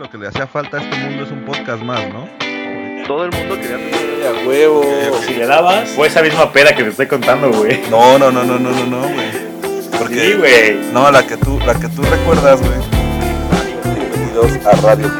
lo que le hacía falta a este mundo es un podcast más, ¿no? Todo el mundo quería tener a huevo. Si le dabas, fue esa misma pera que te estoy contando, güey. No, no, no, no, no, no, no, güey. Porque, Sí, güey. No, la que tú, la que tú recuerdas, güey. Bienvenidos a Radio.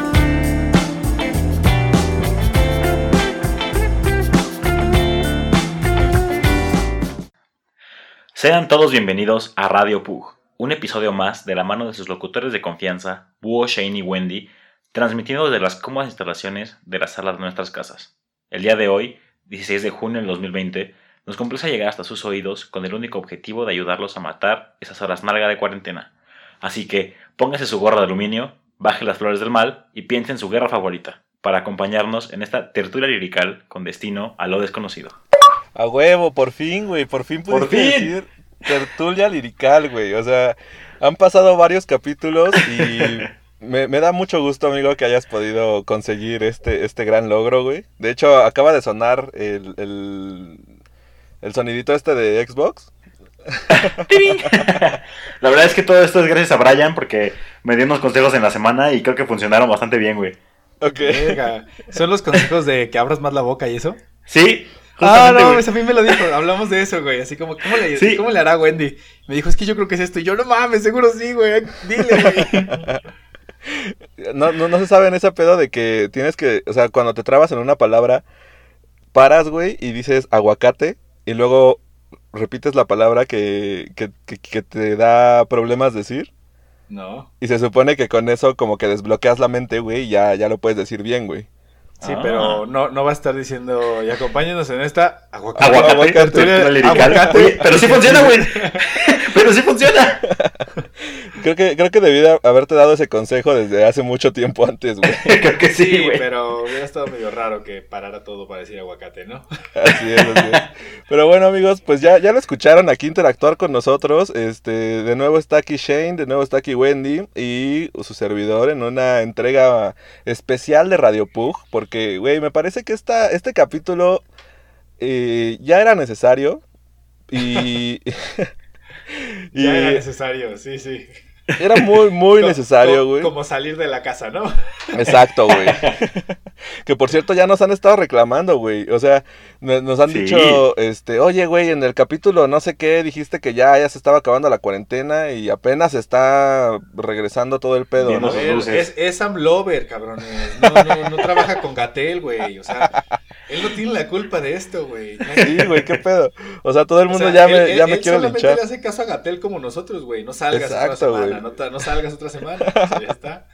Sean todos bienvenidos a Radio Pug, un episodio más de la mano de sus locutores de confianza, Búho, Shane y Wendy, transmitiendo desde las cómodas instalaciones de las salas de nuestras casas. El día de hoy, 16 de junio del 2020, nos complace llegar hasta sus oídos con el único objetivo de ayudarlos a matar esas horas largas de cuarentena. Así que póngase su gorra de aluminio, baje las flores del mal y piense en su guerra favorita, para acompañarnos en esta tertulia lirical con destino a lo desconocido. A huevo, por fin, güey. Por fin Por pudiste fin. decir tertulia lirical, güey. O sea, han pasado varios capítulos y me, me da mucho gusto, amigo, que hayas podido conseguir este, este gran logro, güey. De hecho, acaba de sonar el, el, el sonidito este de Xbox. La verdad es que todo esto es gracias a Brian porque me dio unos consejos en la semana y creo que funcionaron bastante bien, güey. Ok. ¿Son los consejos de que abras más la boca y eso? Sí, Ah, no, güey. mames, a mí me lo dijo. Hablamos de eso, güey. Así como, ¿cómo le, Sí. ¿cómo le hará Wendy? Me dijo, es que yo creo que es esto. Y yo, no mames, seguro sí, güey. Dile, güey. No, no, no se sabe en ese pedo de que tienes que, o sea, cuando te trabas en una palabra, paras, güey, y dices aguacate, y luego repites la palabra que, que, que, que te da problemas decir, No. y se supone que con eso como que desbloqueas la mente, güey, y ya, ya lo puedes decir bien, güey. Sí, Ah. pero no, no va a estar diciendo, y acompáñenos en esta aguacate. Aguacate, Aguacate. pero sí funciona, güey. Pero sí funciona. Creo que, creo que debí de haberte dado ese consejo desde hace mucho tiempo antes, güey. Creo que sí, Sí, güey. pero hubiera estado medio raro que parara todo para decir aguacate, ¿no? Así es, así es. Pero bueno, amigos, pues ya, ya lo escucharon aquí interactuar con nosotros. Este, de nuevo está aquí Shane, de nuevo está aquí Wendy y su servidor en una entrega especial de Radio Pug. Porque, güey, me parece que esta, este capítulo eh, ya era necesario. Y. y Ya era necesario, sí, sí. era muy, muy necesario, güey. Como salir de la casa, ¿no? Exacto, güey. que por cierto ya nos han estado reclamando, güey. O sea, nos han Sí. dicho, este, oye, güey, en el capítulo no sé qué dijiste que ya, ya se estaba acabando la cuarentena y apenas está regresando todo el pedo, ¿no? luces. es, es Sam Lover, cabrones. No, no, no trabaja con Gatel, güey. O sea, él no tiene la culpa de esto, güey. Sí, güey, qué pedo. O sea, todo el O mundo sea, ya él- me, él- ya me él quiere solamente linchar. le hace caso a Gatel como nosotros, güey. No salgas Exacto, otra semana, no, no salgas otra semana. O sea, ya está.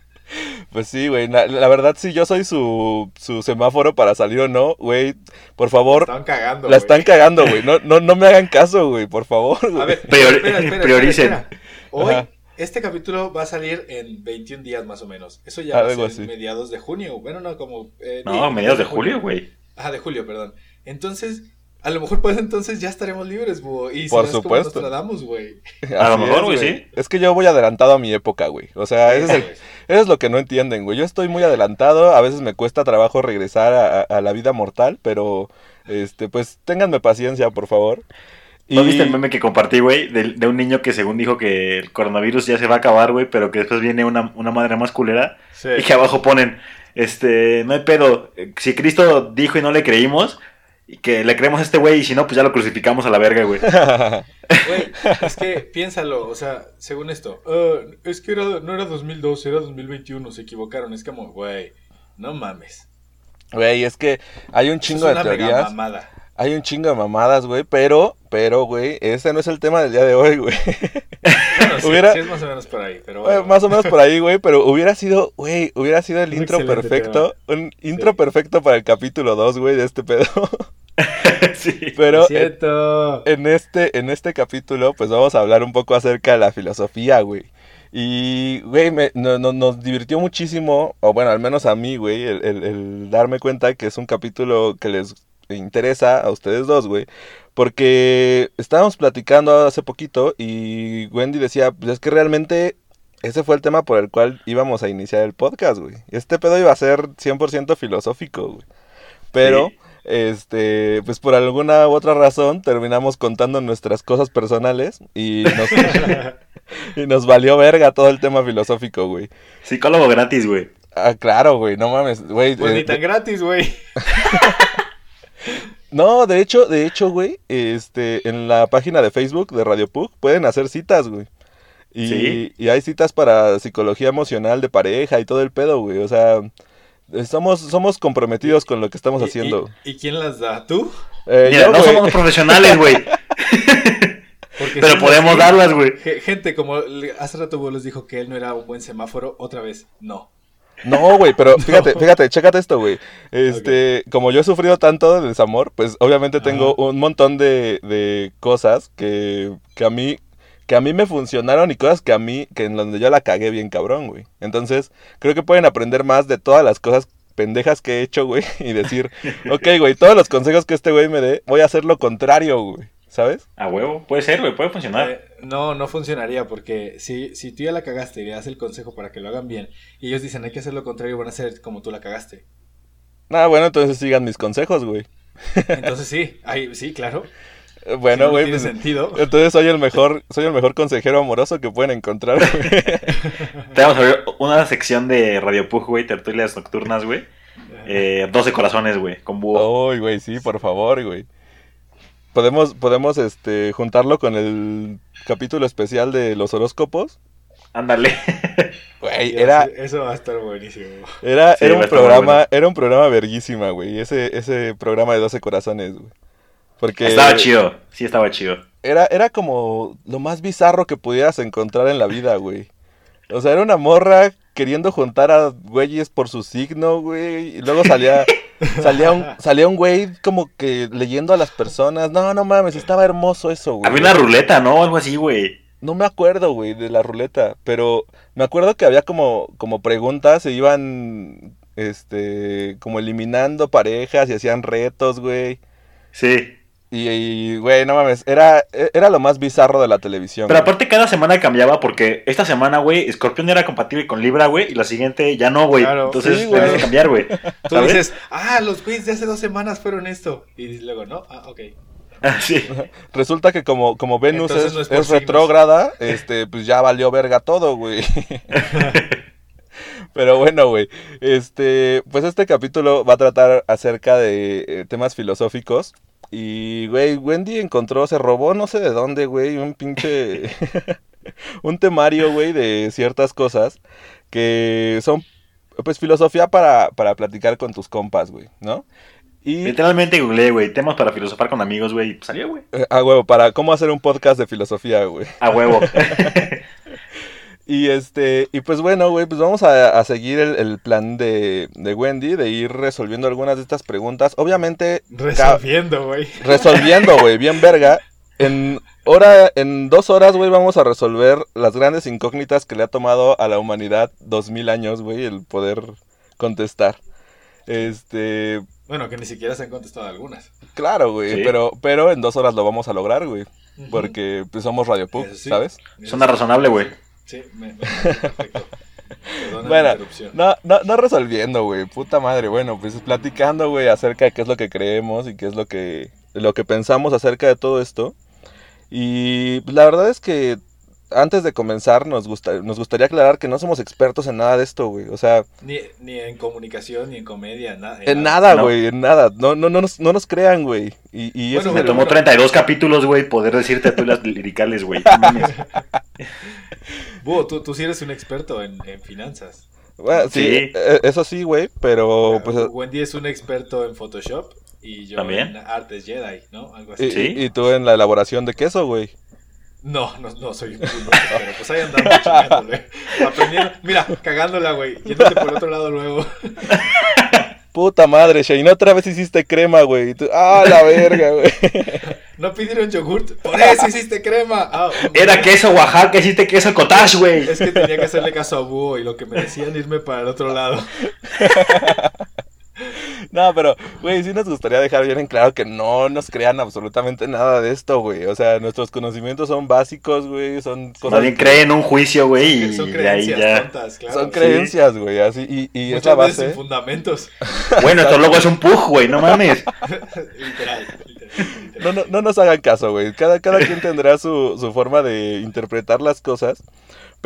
Pues sí, güey. La, la verdad, si yo soy su, su semáforo para salir o no, güey, por favor, cagando, la güey. están cagando, güey. No, no, no me hagan caso, güey, por favor. A güey. ver, Prior- espera, espera, prioricen. espera, espera. Hoy, Ajá. este capítulo va a salir en 21 días más o menos. Eso ya Algo va a ser así. en mediados de junio. Bueno, no, como... eh, No, mediados de julio, güey. Ah, de julio, perdón. Entonces, a lo mejor pues entonces ya estaremos libres, búho. Y Por serás como supuesto. Nostradamus, güey. A lo mejor, güey, sí. Es que yo voy adelantado a mi época, güey. O sea, ese es, el- eso es lo que no entienden, güey. Yo estoy muy adelantado, a veces me cuesta trabajo regresar a, a- a la vida mortal, pero, este, pues, ténganme paciencia, por favor. ¿No viste el meme que compartí, güey? De, de un niño que según dijo que el coronavirus ya se va a acabar, güey, pero que después viene una, una madre más culera. Sí. Y que abajo ponen, este, no hay pedo. eh, Si Cristo dijo y no le creímos, y que le creemos a este güey, y si no, pues ya lo crucificamos a la verga, güey. Güey, es que piénsalo, o sea, según esto, "Ah, es que era, no era 2002, era 2021, se equivocaron. Es como, güey, no mames. Güey, es que hay un chingo es de una mega teorías, mamada. Hay un chingo de mamadas, güey, pero, pero, güey, ese no es el tema del día de hoy, güey. Bueno, sí, Hubiera- sí es más o menos por ahí, pero Bueno, más o menos por ahí, güey, pero hubiera sido, güey, hubiera sido el Un intro perfecto, un intro Sí. perfecto para el capítulo 2, güey, de este pedo. sí. Pero Es cierto. en este, en este capítulo, pues vamos a hablar un poco acerca de la filosofía, güey. Y, güey, me- no- no- nos divirtió muchísimo, o bueno, al menos a mí, güey, el, el- el darme cuenta que es un capítulo que les interesa a ustedes dos, güey. Porque estábamos platicando hace poquito y Wendy decía, pues es que realmente ese fue el tema por el cual íbamos a iniciar el podcast, güey. Este pedo iba a ser 100% filosófico, güey. Pero... Sí. Este, pues por alguna u otra razón terminamos contando nuestras cosas personales y nos, y nos valió verga todo el tema filosófico, güey. Psicólogo gratis, güey. Ah, claro, güey, no mames, güey. Pues eh, ni tan gratis, güey. No, de hecho, de hecho, güey, este, en la página de Facebook de Radio Pug pueden hacer citas, güey. Y, Sí. y hay citas para psicología emocional de pareja y todo el pedo, güey. O sea, somos, somos comprometidos con lo que estamos ¿Y- haciendo. ¿Y, y quién las da? ¿Tú? Eh, Mira, yo, no güey, somos profesionales, güey. Pero podemos sí. darlas, güey. Ge- Gente, como le- hace rato vos les dijo que él no era un buen semáforo, otra vez, no. No, güey, pero fíjate, fíjate, chécate esto, güey. Este, como yo he sufrido tanto de desamor, pues obviamente tengo un montón de, de cosas que, que a mí que a mí me funcionaron y cosas que a mí, que en donde yo la cagué bien cabrón, güey. Entonces, creo que pueden aprender más de todas las cosas pendejas que he hecho, güey, y decir, ok, güey, todos los consejos que este güey me dé, voy a hacer lo contrario, güey, ¿sabes? A huevo, puede ser, güey, puede funcionar. Eh, no, no funcionaría porque si, si tú ya la cagaste y le das el consejo para que lo hagan bien y ellos dicen hay que hacer lo contrario, van a hacer como tú la cagaste. Ah, bueno, entonces sigan mis consejos, güey. Entonces sí, ahí, sí, claro. Eh, Bueno, Si no güey, tiene pues, sentido. entonces soy el mejor, soy el mejor consejero amoroso que pueden encontrar, güey. Te vamos a ver una sección de Radio Pug, güey, tertulias nocturnas, güey. Eh, 12 corazones, güey, con búho. Uy, güey, sí, por favor, güey. Podemos, podemos, este, juntarlo con el capítulo especial de los horóscopos. Ándale. Güey, era, sé, Eso va a estar buenísimo. era, Sí, era un programa, bueno. era un programa verguísima, güey. Ese, ese programa de 12 corazones, güey. Porque Estaba chido, sí estaba chido. Era, era como lo más bizarro que pudieras encontrar en la vida, güey. O sea, era una morra queriendo juntar a güeyes por su signo, güey. Y luego salía, salía un, salía un güey como que leyendo a las personas. No, no mames, estaba hermoso eso, güey. Había una ruleta, ¿no? Algo así, güey. No me acuerdo, güey, de la ruleta, pero me acuerdo que había como, como preguntas, se iban, este, como eliminando parejas y hacían retos, güey. Sí. Y, güey, no mames, era, era lo más bizarro de la televisión. Pero güey. aparte cada semana cambiaba porque esta semana, güey, Escorpión era compatible con Libra, güey, y la siguiente ya no, güey. Claro. Entonces Sí, tenías que cambiar, güey. Tú ¿Sabes? dices, ah, los güeyes de hace dos semanas fueron esto. Y luego, no, ah, ok. Ah, sí. Resulta que como, como Venus Entonces es, no es retrógrada, este, pues ya valió verga todo, güey. Pero bueno, güey, este, pues este capítulo va a tratar acerca de eh, temas filosóficos. Y, güey, Wendy encontró, se robó no sé de dónde, güey, un pinche... un temario, güey, de ciertas cosas que son, pues, filosofía para, para platicar con tus compas, güey, ¿no? Y... Literalmente googleé, güey, temas para filosofar con amigos, güey, y salió, güey. Eh, A huevo, para cómo hacer un podcast de filosofía, güey. A huevo. Y este, y pues bueno, güey, pues vamos a, a seguir el, el plan de, de Wendy, de ir resolviendo algunas de estas preguntas. Obviamente, Resolviendo, güey. resolviendo, güey, bien verga. En hora, en dos horas, güey, vamos a resolver las grandes incógnitas que le ha tomado a la humanidad dos mil años, güey, el poder contestar. Este, Bueno, que ni siquiera se han contestado algunas. claro, güey, Sí. pero, pero en dos horas lo vamos a lograr, güey, porque pues somos Radio Pug, Eso sí. ¿sabes? Suena razonable, güey. Sí, me, perfecto. Perdona Bueno. No, no, no resolviendo, güey, puta madre. Bueno, pues platicando, güey, acerca de qué es lo que creemos y qué es lo que, lo que pensamos acerca de todo esto. Y la verdad es que antes de comenzar nos, gusta, nos gustaría aclarar que no somos expertos en nada de esto, güey. O sea, Ni, ni en comunicación, ni en comedia, nada. en nada, No. güey, en nada. No, no, no, nos, no nos crean, güey. Y, y Bueno, eso Me tomó 32 capítulos, güey, poder decirte tú las liricales, güey. Búho, tú, tú sí eres un experto en, en finanzas. bueno, sí, Sí. eh, eso sí, güey, pero pues... Wendy es un experto en Photoshop y yo ¿También? en artes Jedi, ¿no? Algo Y, así. Sí. y tú en la elaboración de queso, güey. No, no, no soy un pero pues ahí andamos chingándole. Aprendiendo, mira, cagándola, güey, yéndote por el otro lado luego. Puta madre, Shane, otra vez hiciste crema, güey. Ah, la verga, güey. No pidieron yogurt, por eso hiciste crema. Ah, Era queso Oaxaca, hiciste queso cottage, güey. Es que tenía que hacerle caso a Búho y lo que me decían irme para el otro lado. No, pero, güey, sí nos gustaría dejar bien en claro que no nos crean absolutamente nada de esto, güey. O sea, nuestros conocimientos son básicos, güey. Son cosas. Que- cree en un juicio, güey, y Son de ahí creencias ya. tontas, claro. Son sí. creencias, güey. Así, y, y es la Muchas veces sin base. fundamentos. Bueno, esto luego es un pug, güey, no mames. literal, literal, literal. No, no, no nos hagan caso, güey. Cada, cada quien tendrá su, su forma de interpretar las cosas.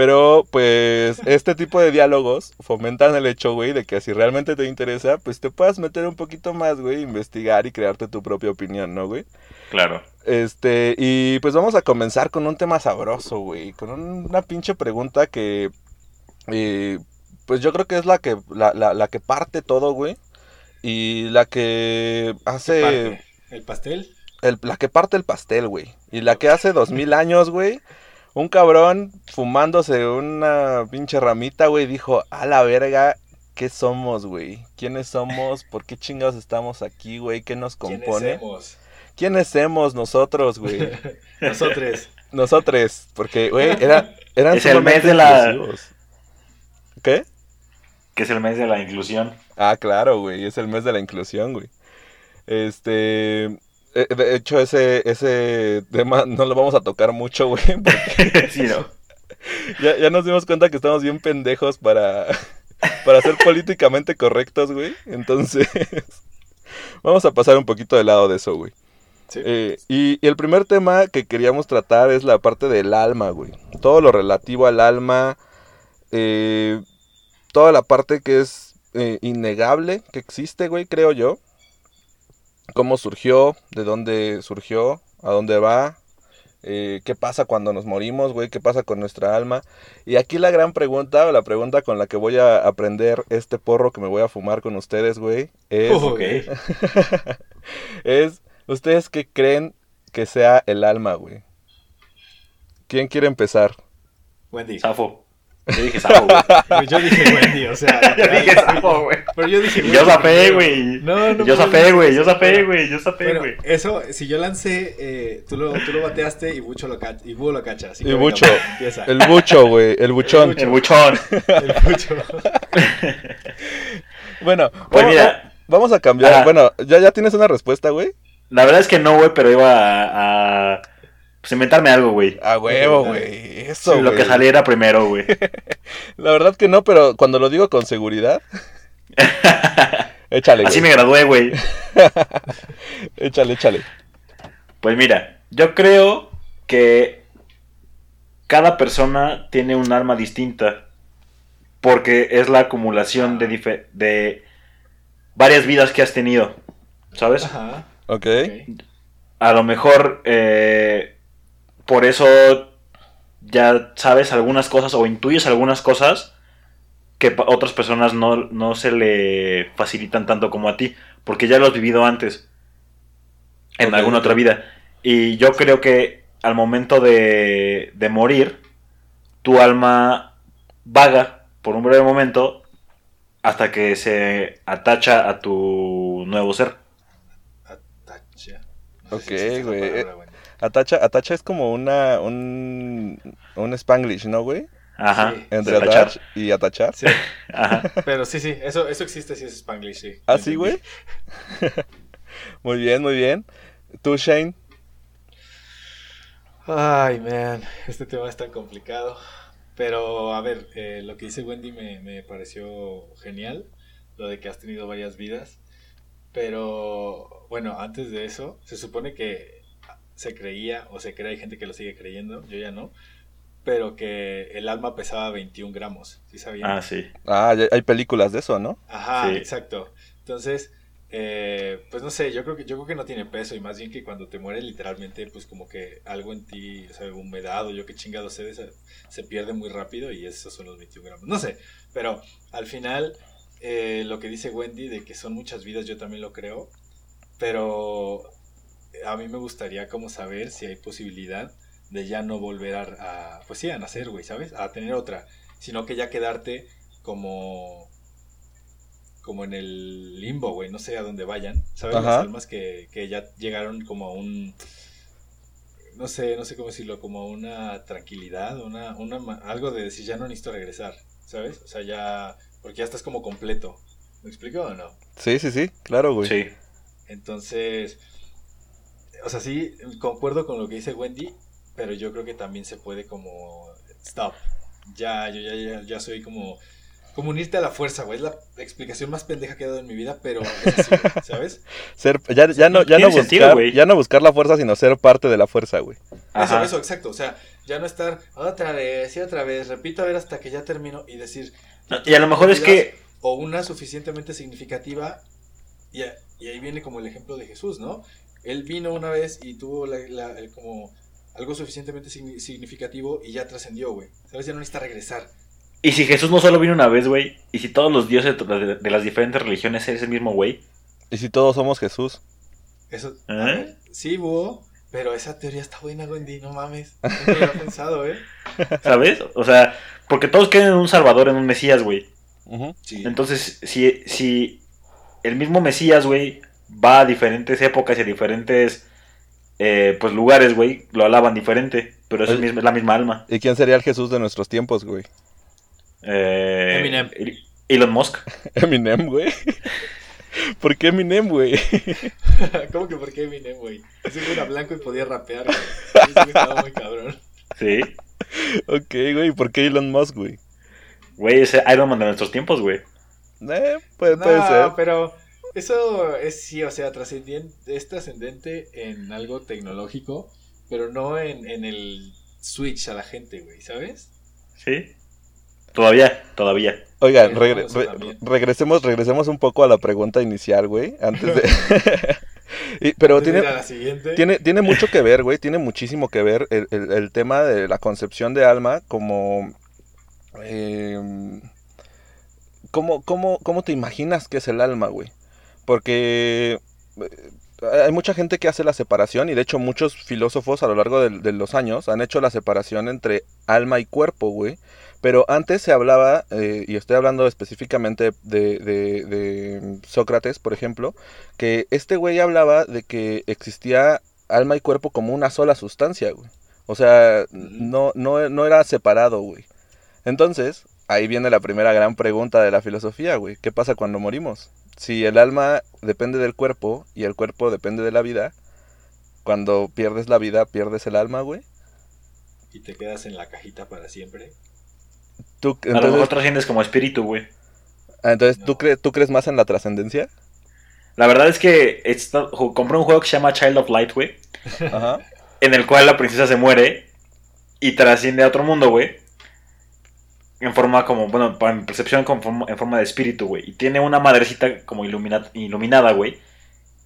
Pero pues este tipo de diálogos fomentan el hecho, güey, de que si realmente te interesa, pues te puedas meter un poquito más, güey, investigar y crearte tu propia opinión, ¿no, güey? Claro. Este, y pues vamos a comenzar con un tema sabroso, güey, con un- una pinche pregunta que, eh, pues yo creo que es la que, la, la, la que parte todo, güey, y la que hace... Parte. ¿El pastel? El- la que parte el pastel, güey. Y la que hace dos mil años, güey. Un cabrón fumándose una pinche ramita, güey, dijo, a la verga, ¿qué somos, güey? ¿Quiénes somos? ¿Por qué chingados estamos aquí, güey? ¿Qué nos ¿Quiénes compone? somos? ¿Quiénes somos nosotros, güey? Nosotros. Nosotros, porque, güey, era, eran Es el mes de la- inclusivos. ¿Qué? Que es el mes de la inclusión. Ah, claro, güey, es el mes de la inclusión, güey. Este, de hecho, ese, ese tema no lo vamos a tocar mucho, güey, porque sí, ¿no? ya, ya nos dimos cuenta que estamos bien pendejos para, para ser políticamente correctos, güey. Entonces, vamos a pasar un poquito de lado de eso, güey. Sí. Eh, y, y el primer tema que queríamos tratar es la parte del alma, güey. Todo lo relativo al alma, eh, toda la parte que es eh, innegable que existe, güey, creo yo. Cómo surgió, de dónde surgió, a dónde va, eh, qué pasa cuando nos morimos, güey, qué pasa con nuestra alma. Y aquí la gran pregunta, o la pregunta con la que voy a aprender este porro que me voy a fumar con ustedes, güey, es... Es, ¿ustedes qué creen que sea el alma, güey? ¿Quién quiere empezar? Wendy. Safo. Yo dije Safo, güey. Pues Yo dije Wendy, o sea. Yo dije Safo, güey. Pero yo dije yo Wendy zapé, primero. güey. No, no. Yo decir güey. Yo zapé, Bueno, güey. Yo Bueno, güey. eso, si yo lancé, eh, tú, lo, tú lo bateaste y Bucho lo cacha, y Búho lo cacha. Así que Y venga, Bucho. Empieza. El bucho, güey, el buchón. El buchón. El Bucho. Bueno, Pues vamos, mira. vamos a cambiar. Ajá. Bueno, ¿ya, ¿ya tienes una respuesta, güey? La verdad es que no, güey, pero iba a, a, pues, inventarme algo, güey. A huevo, güey. Eso, Lo que saliera primero, güey. La verdad que no, pero cuando lo digo con seguridad, échale, Así me gradué, güey. Échale, échale. Pues mira, yo creo que cada persona tiene un alma distinta. Porque es la acumulación de, de varias vidas que has tenido. ¿Sabes? Ajá. Ok. ok. A lo mejor eh, por eso ya sabes algunas cosas o intuyes algunas cosas que otras personas no, no se le facilitan tanto como a ti. Porque ya lo has vivido antes. En alguna otra vida. Y yo creo que al momento de, de morir, tu alma vaga por un breve momento hasta que se atacha a tu nuevo ser. Atacha. Ok, güey. Atacha, atacha es como una, un, un spanglish, ¿no, güey? Ajá. Sí. Entre attach y atachar. Sí, Ajá. pero sí, sí, eso, eso existe, sí es Spanglish, sí. ¿Ah, sí, güey? muy bien, muy bien. ¿Tú, Shane? Ay, man, este tema es tan complicado. Pero, a ver, eh, lo que dice Wendy me, me pareció genial, lo de que has tenido varias vidas. Pero, bueno, antes de eso, se supone que se creía, o se cree, hay gente que lo sigue creyendo, yo ya no, pero que el alma pesaba 21 gramos, ¿sí sabían? Ah, sí. Ah, hay películas de eso, ¿no? Ajá, Sí. exacto. Entonces, eh, pues no sé, yo creo que yo creo que no tiene peso y más bien que cuando te mueres literalmente, pues como que algo en ti, o sea, humedad o yo qué chingado sé, se, se pierde muy rápido y esos son los 21 gramos. No sé, pero al final eh, lo que dice Wendy de que son muchas vidas, yo también lo creo, pero a mí me gustaría como saber si hay posibilidad de ya no volver a, a, pues sí, a nacer, güey, ¿sabes? A tener otra, sino que ya quedarte como como en el limbo, güey, no sé a dónde vayan, ¿sabes? Ajá. Las almas que, que ya llegaron como a un, no sé, no sé cómo decirlo, como a una tranquilidad, una, una, algo de decir, ya no necesito regresar, ¿sabes? O sea, ya, porque ya estás como completo, ¿me explico o no? Sí, sí, sí, claro, güey. Sí. Entonces, o sea, sí, concuerdo con lo que dice Wendy, pero yo creo que también se puede como, stop, ya, yo ya, ya, ya soy como como unirte a la fuerza, güey. Es la explicación más pendeja que he dado en mi vida, pero es así, güey, ¿sabes? Ser, ya, ya no, ya, no buscar, güey. ya no buscar la fuerza, sino ser parte de la fuerza, güey. Eso, Ajá. eso, exacto. O sea, ya no estar otra vez y otra vez, repito a ver hasta que ya termino y decir. Y a lo mejor es que. O una suficientemente significativa. Y, a- y ahí viene como el ejemplo de Jesús, ¿no? Él vino una vez y tuvo la, la- el como algo suficientemente signi- significativo y ya trascendió, güey. ¿Sabes? Ya no necesita regresar. Y si Jesús no solo vino una vez, güey. Y si todos los dioses de, de las diferentes religiones es el mismo güey. Y si todos somos Jesús. Eso. ¿Eh? sí, búho. Pero esa teoría está buena, Wendy, no mames. Nunca lo he pensado, ¿eh? ¿Sabes? O sea, porque todos creen en un salvador, en un mesías, güey. Sí. Entonces, si, si el mismo Mesías, güey, va a diferentes épocas y a diferentes eh, pues lugares, güey, lo alaban diferente, pero es, el El- mismo- es la misma alma. ¿Y quién sería el Jesús de nuestros tiempos, güey? Eh, Eminem. Elon Musk. Eminem, güey. ¿Por qué Eminem, güey? ¿Cómo que por qué Eminem, güey? Ese güey era blanco y podía rapear, güey. Ese güey estaba muy cabrón. Sí. ok, güey. ¿Por qué Elon Musk, güey? Güey, ese Iron Man de nuestros tiempos, güey. Eh, puede, No, puede ser. pero eso es sí, o sea, trascendien- es trascendente en algo tecnológico, pero no en, en el switch a la gente, güey, ¿sabes? Sí. Todavía, todavía. Oigan, regre- re- regresemos, regresemos un poco a la pregunta inicial, güey. Antes de. Y- pero Antes tiene, tiene, tiene mucho que ver, güey. Tiene muchísimo que ver el, el- el tema de la concepción de alma como. em, ¿cómo, cómo, cómo te imaginas que es el alma, güey? Porque. eh, Hay mucha gente que hace la separación y de hecho muchos filósofos a lo largo de, de los años han hecho la separación entre alma y cuerpo, güey. Pero antes se hablaba, eh, y estoy hablando específicamente de, de- de Sócrates, por ejemplo, que este güey hablaba de que existía alma y cuerpo como una sola sustancia, güey. O sea, no, no, no era separado, güey. Entonces, ahí viene la primera gran pregunta de la filosofía, güey. ¿Qué pasa cuando morimos? Si el alma depende del cuerpo y el cuerpo depende de la vida, cuando pierdes la vida, pierdes el alma, güey. Y te quedas en la cajita para siempre. Tú, a lo mejor entonces, trasciendes como espíritu, güey. ah, entonces ¿tú, cre- ¿tú crees más en la trascendencia? La verdad es que compré un juego que se llama Child of Light, güey. Ajá. En el cual la princesa se muere y trasciende a otro mundo, güey. En forma como, bueno, para mi percepción, como forma- en forma de espíritu, güey. Y tiene una madrecita como ilumina- iluminada, güey.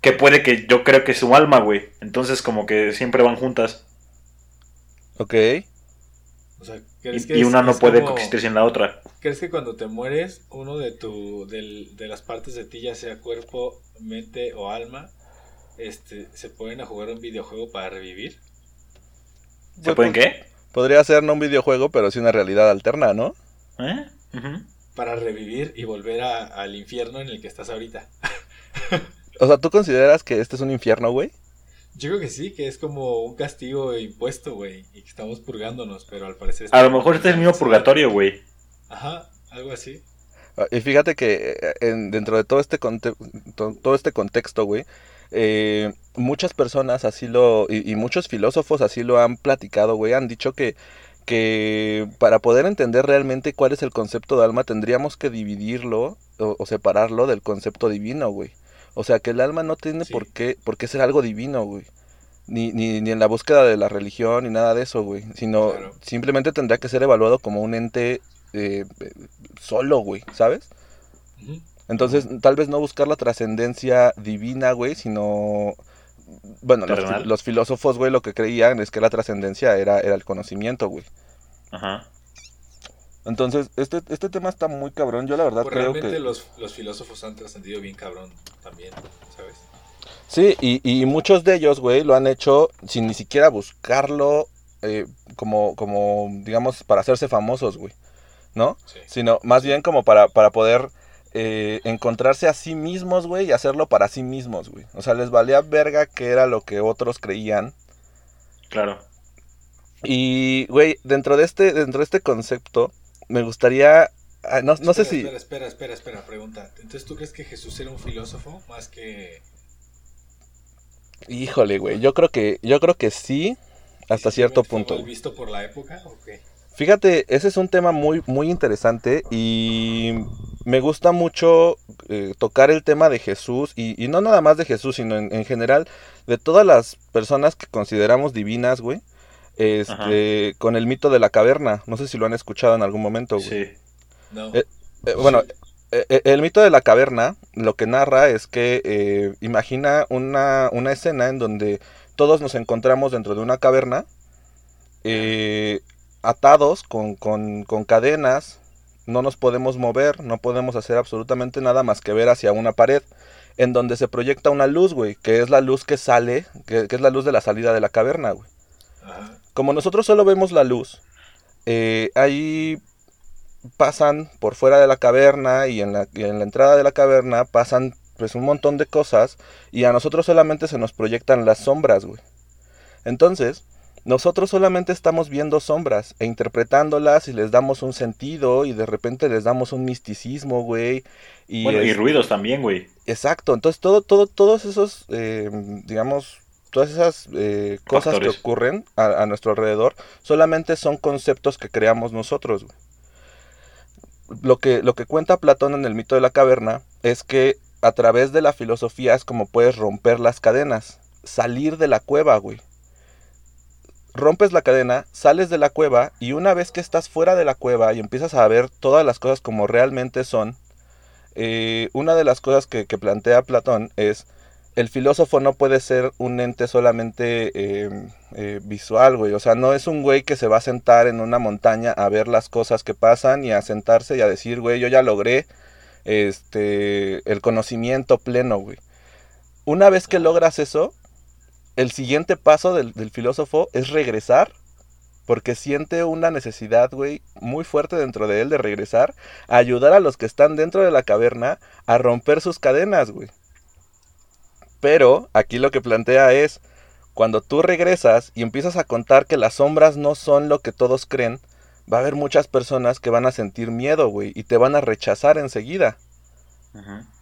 Que puede que yo creo que es su alma, güey. Entonces, como que siempre van juntas. Ok. O sea, Y, ¿crees que y es- una no es puede como- coexistir sin la otra. ¿Crees que cuando te mueres, uno de tu del- de las partes de ti, ya sea cuerpo, mente o alma, este, se ponen a jugar un videojuego para revivir? ¿Se pueden qué? Podría ser no un videojuego, pero sí una realidad alterna, ¿no? ¿Eh? Para revivir y volver a- al infierno en el que estás ahorita. O sea, ¿tú consideras que este es un infierno, güey? Yo creo que sí, que es como un castigo impuesto, güey, y que estamos purgándonos, pero al parecer... A lo mejor este es el mismo purgatorio, güey. Ajá, algo así. Ah, Y fíjate que eh, en- dentro de todo este, todo este contexto, güey, eh, muchas personas así lo, y, y muchos filósofos así lo han platicado, güey, han dicho que, que para poder entender realmente cuál es el concepto de alma tendríamos que dividirlo o, o separarlo del concepto divino, güey. O sea, que el alma no tiene Sí. por, qué, por qué ser algo divino, güey. Ni, ni, ni en la búsqueda de la religión ni nada de eso, güey. Sino Claro. simplemente tendría que ser evaluado como un ente eh, solo, güey, ¿sabes? Entonces, tal vez no buscar la trascendencia divina, güey, sino... Bueno, los, filósofos, güey, lo que creían es que la trascendencia era, era el conocimiento, güey. Ajá. Entonces, este, este tema está muy cabrón. Yo la verdad Pues creo realmente que... los, los filósofos han trascendido bien cabrón también, ¿sabes? Sí, y, y muchos de ellos, güey, lo han hecho sin ni siquiera buscarlo eh, como, como, digamos, para hacerse famosos, güey. ¿No? Sí. Sino más bien como para, para poder eh, encontrarse a sí mismos, güey, y hacerlo para sí mismos, güey. O sea, les valía verga que era lo que otros creían. Claro. Y, güey, dentro de este, dentro de este concepto, me gustaría. ah, No, no sé Espera, si. Espera, espera, espera, espera, pregunta. Entonces, ¿tú crees que Jesús era un filósofo más que... Híjole, güey. Yo creo que, yo creo que sí, hasta cierto punto. mal visto por la época o qué? Fíjate, ese es un tema muy, muy interesante y me gusta mucho eh, tocar el tema de Jesús y, y no nada más de Jesús, sino en, en general de todas las personas que consideramos divinas, güey. Este, con el mito de la caverna. No sé si lo han escuchado en algún momento, güey. Sí. No. Eh, Eh, bueno, el mito de la caverna lo que narra es que eh, imagina una, una escena en donde todos nos encontramos dentro de una caverna, eh, atados con, con- con cadenas, no nos podemos mover, no podemos hacer absolutamente nada más que ver hacia una pared, en donde se proyecta una luz, güey, que es la luz que sale, que, que es la luz de la salida de la caverna, güey. Como nosotros solo vemos la luz, eh, ahí pasan por fuera de la caverna y en la, y en la entrada de la caverna pasan pues un montón de cosas y a nosotros solamente se nos proyectan las sombras, güey. Entonces, nosotros solamente estamos viendo sombras e interpretándolas y les damos un sentido y de repente les damos un misticismo, güey. Y bueno, y ruidos también, güey. Exacto, entonces todo, todo, todos esos, eh, digamos, todas esas eh, cosas Factores. que ocurren a, a nuestro alrededor solamente son conceptos que creamos nosotros. güey. Lo que, lo que cuenta Platón en el mito de la caverna es que a través de la filosofía es como puedes romper las cadenas, salir de la cueva, güey. Rompes la cadena, sales de la cueva y una vez que estás fuera de la cueva y empiezas a ver todas las cosas como realmente son, eh, una de las cosas que, plantea Platón es el filósofo no puede ser un ente solamente eh, eh, visual, güey. O sea, no es un güey que se va a sentar en una montaña a ver las cosas que pasan y a sentarse y a decir, güey, yo ya logré este el conocimiento pleno, güey. Una vez que logras eso, el siguiente paso del, filósofo es regresar, porque siente una necesidad, güey, muy fuerte dentro de él de regresar, a ayudar a los que están dentro de la caverna a romper sus cadenas, güey. Pero aquí lo que plantea es, cuando tú regresas y empiezas a contar que las sombras no son lo que todos creen, va a haber muchas personas que van a sentir miedo, güey, y te van a rechazar enseguida.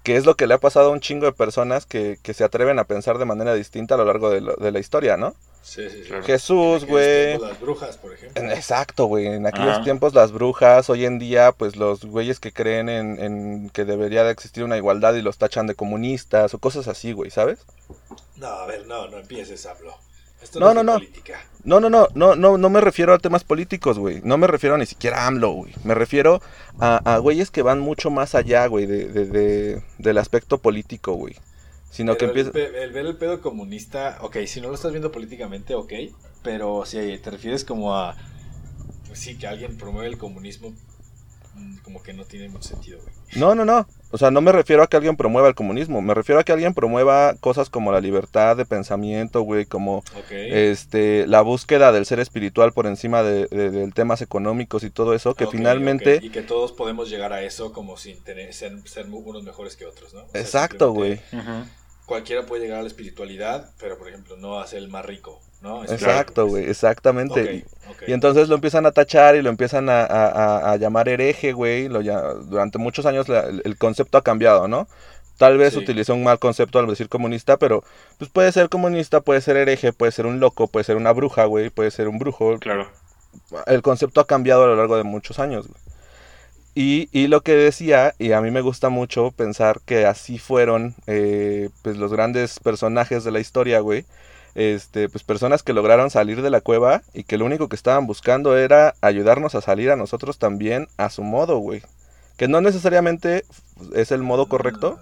Que es lo que le ha pasado a un chingo de personas que, que se atreven a pensar de manera distinta a lo largo de, lo- de la historia, ¿no? Sí, sí. Claro. Jesús, En aquellos güey. Las brujas, por ejemplo. En- Exacto, güey. En aquellos Ajá. tiempos las brujas, hoy en día, pues los güeyes que creen en, en que debería de existir una igualdad y los tachan de comunistas o cosas así, güey, ¿sabes? No, a ver, no, no empieces, hablo. Esto No, no, es no. política. No, no, no, no, no, no me refiero a temas políticos, güey. No me refiero ni siquiera a AMLO, güey. Me refiero a, a güeyes que van mucho más allá, güey, de, de- de- del aspecto político, güey. Sino que Pero el, empieza... pe- el ver el pedo comunista, ok, si no lo estás viendo políticamente, ok, pero si te refieres como a, pues sí, que alguien promueve el comunismo, como que no tiene mucho sentido, güey. No, no, no. O sea, no me refiero a que alguien promueva el comunismo. Me refiero a que alguien promueva cosas como la libertad de pensamiento, güey, como este, la búsqueda del ser espiritual por encima de, de- de temas económicos y todo eso, que finalmente... Y que todos podemos llegar a eso como sin tener, ser, ser unos mejores que otros, ¿no? O sea, Exacto, güey. Cualquiera puede llegar a la espiritualidad, pero por ejemplo, no a ser el más rico, ¿no? Es Exacto, güey, exactamente. Y entonces lo empiezan a tachar y lo empiezan a, a- a- llamar hereje, güey. Durante muchos años la- el, el concepto ha cambiado, ¿no? Tal vez Sí. utilizó un mal concepto al decir comunista, pero pues puede ser comunista, puede ser hereje, puede ser un loco, puede ser una bruja, güey, puede ser un brujo. Claro. El concepto ha cambiado a lo largo de muchos años, güey. Y, y lo que decía, y a mí me gusta mucho pensar que así fueron eh, pues los grandes personajes de la historia, güey. Este, pues personas que lograron salir de la cueva y que lo único que estaban buscando era ayudarnos a salir a nosotros también a su modo, güey. Que no necesariamente es el modo correcto,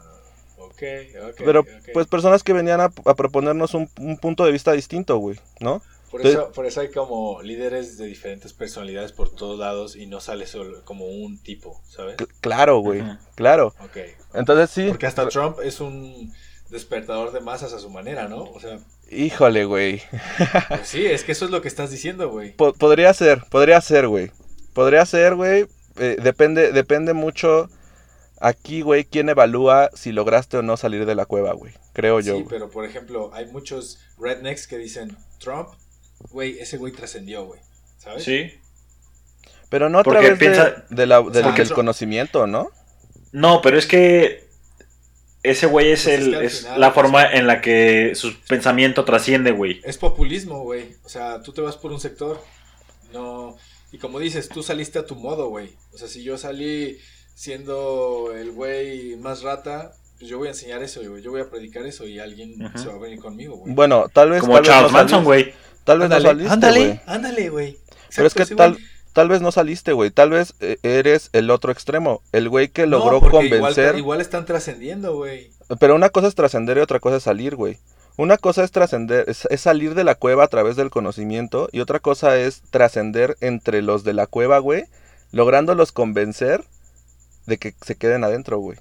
ok, ok, pero pues personas que venían a, a proponernos un, un punto de vista distinto, güey, ¿no? Por eso, por eso hay como líderes de diferentes personalidades por todos lados y no sale solo como un tipo, ¿sabes? Cl- claro, güey, claro. Ok. Entonces sí. Porque hasta Trump es un despertador de masas a su manera, ¿no? O sea, Híjole, güey. pues sí, es que eso es lo que estás diciendo, güey. Po- podría ser, podría ser, güey. Podría ser, güey. Eh, depende, depende mucho aquí, güey, quién evalúa si lograste o no salir de la cueva, güey. Creo yo. Sí, pero por ejemplo, hay muchos rednecks que dicen, Trump, güey, ese güey trascendió, güey. ¿Sabes? Sí. Pero no a Porque través de- piensa- de, la, del- sea, del eso- conocimiento, ¿no? No, pero es que ese güey es, Pues es el, que es final, la forma en la que su pensamiento trasciende, güey. Es populismo, güey. O sea, tú te vas por un sector, no... Y como dices, tú saliste a tu modo, güey. O sea, si yo salí siendo el güey más rata, pues yo voy a enseñar eso, güey. Yo voy a predicar eso y alguien se va a venir conmigo, güey. Bueno, tal vez. Como tal vez Charles no Manson, güey. Tal vez no ándale, saliste, ándale, güey. ándale, güey. Pero es que tal, güey. Tal vez no saliste, güey. Tal vez eh, eres el otro extremo. El güey que No, logró igual- convencer. Igual, están trascendiendo, güey. Pero una cosa es trascender y otra cosa es salir, güey. Una cosa es trascender, es, es salir de la cueva a través del conocimiento. Y otra cosa es trascender entre los de la cueva, güey. Lográndolos convencer de que se queden adentro, güey.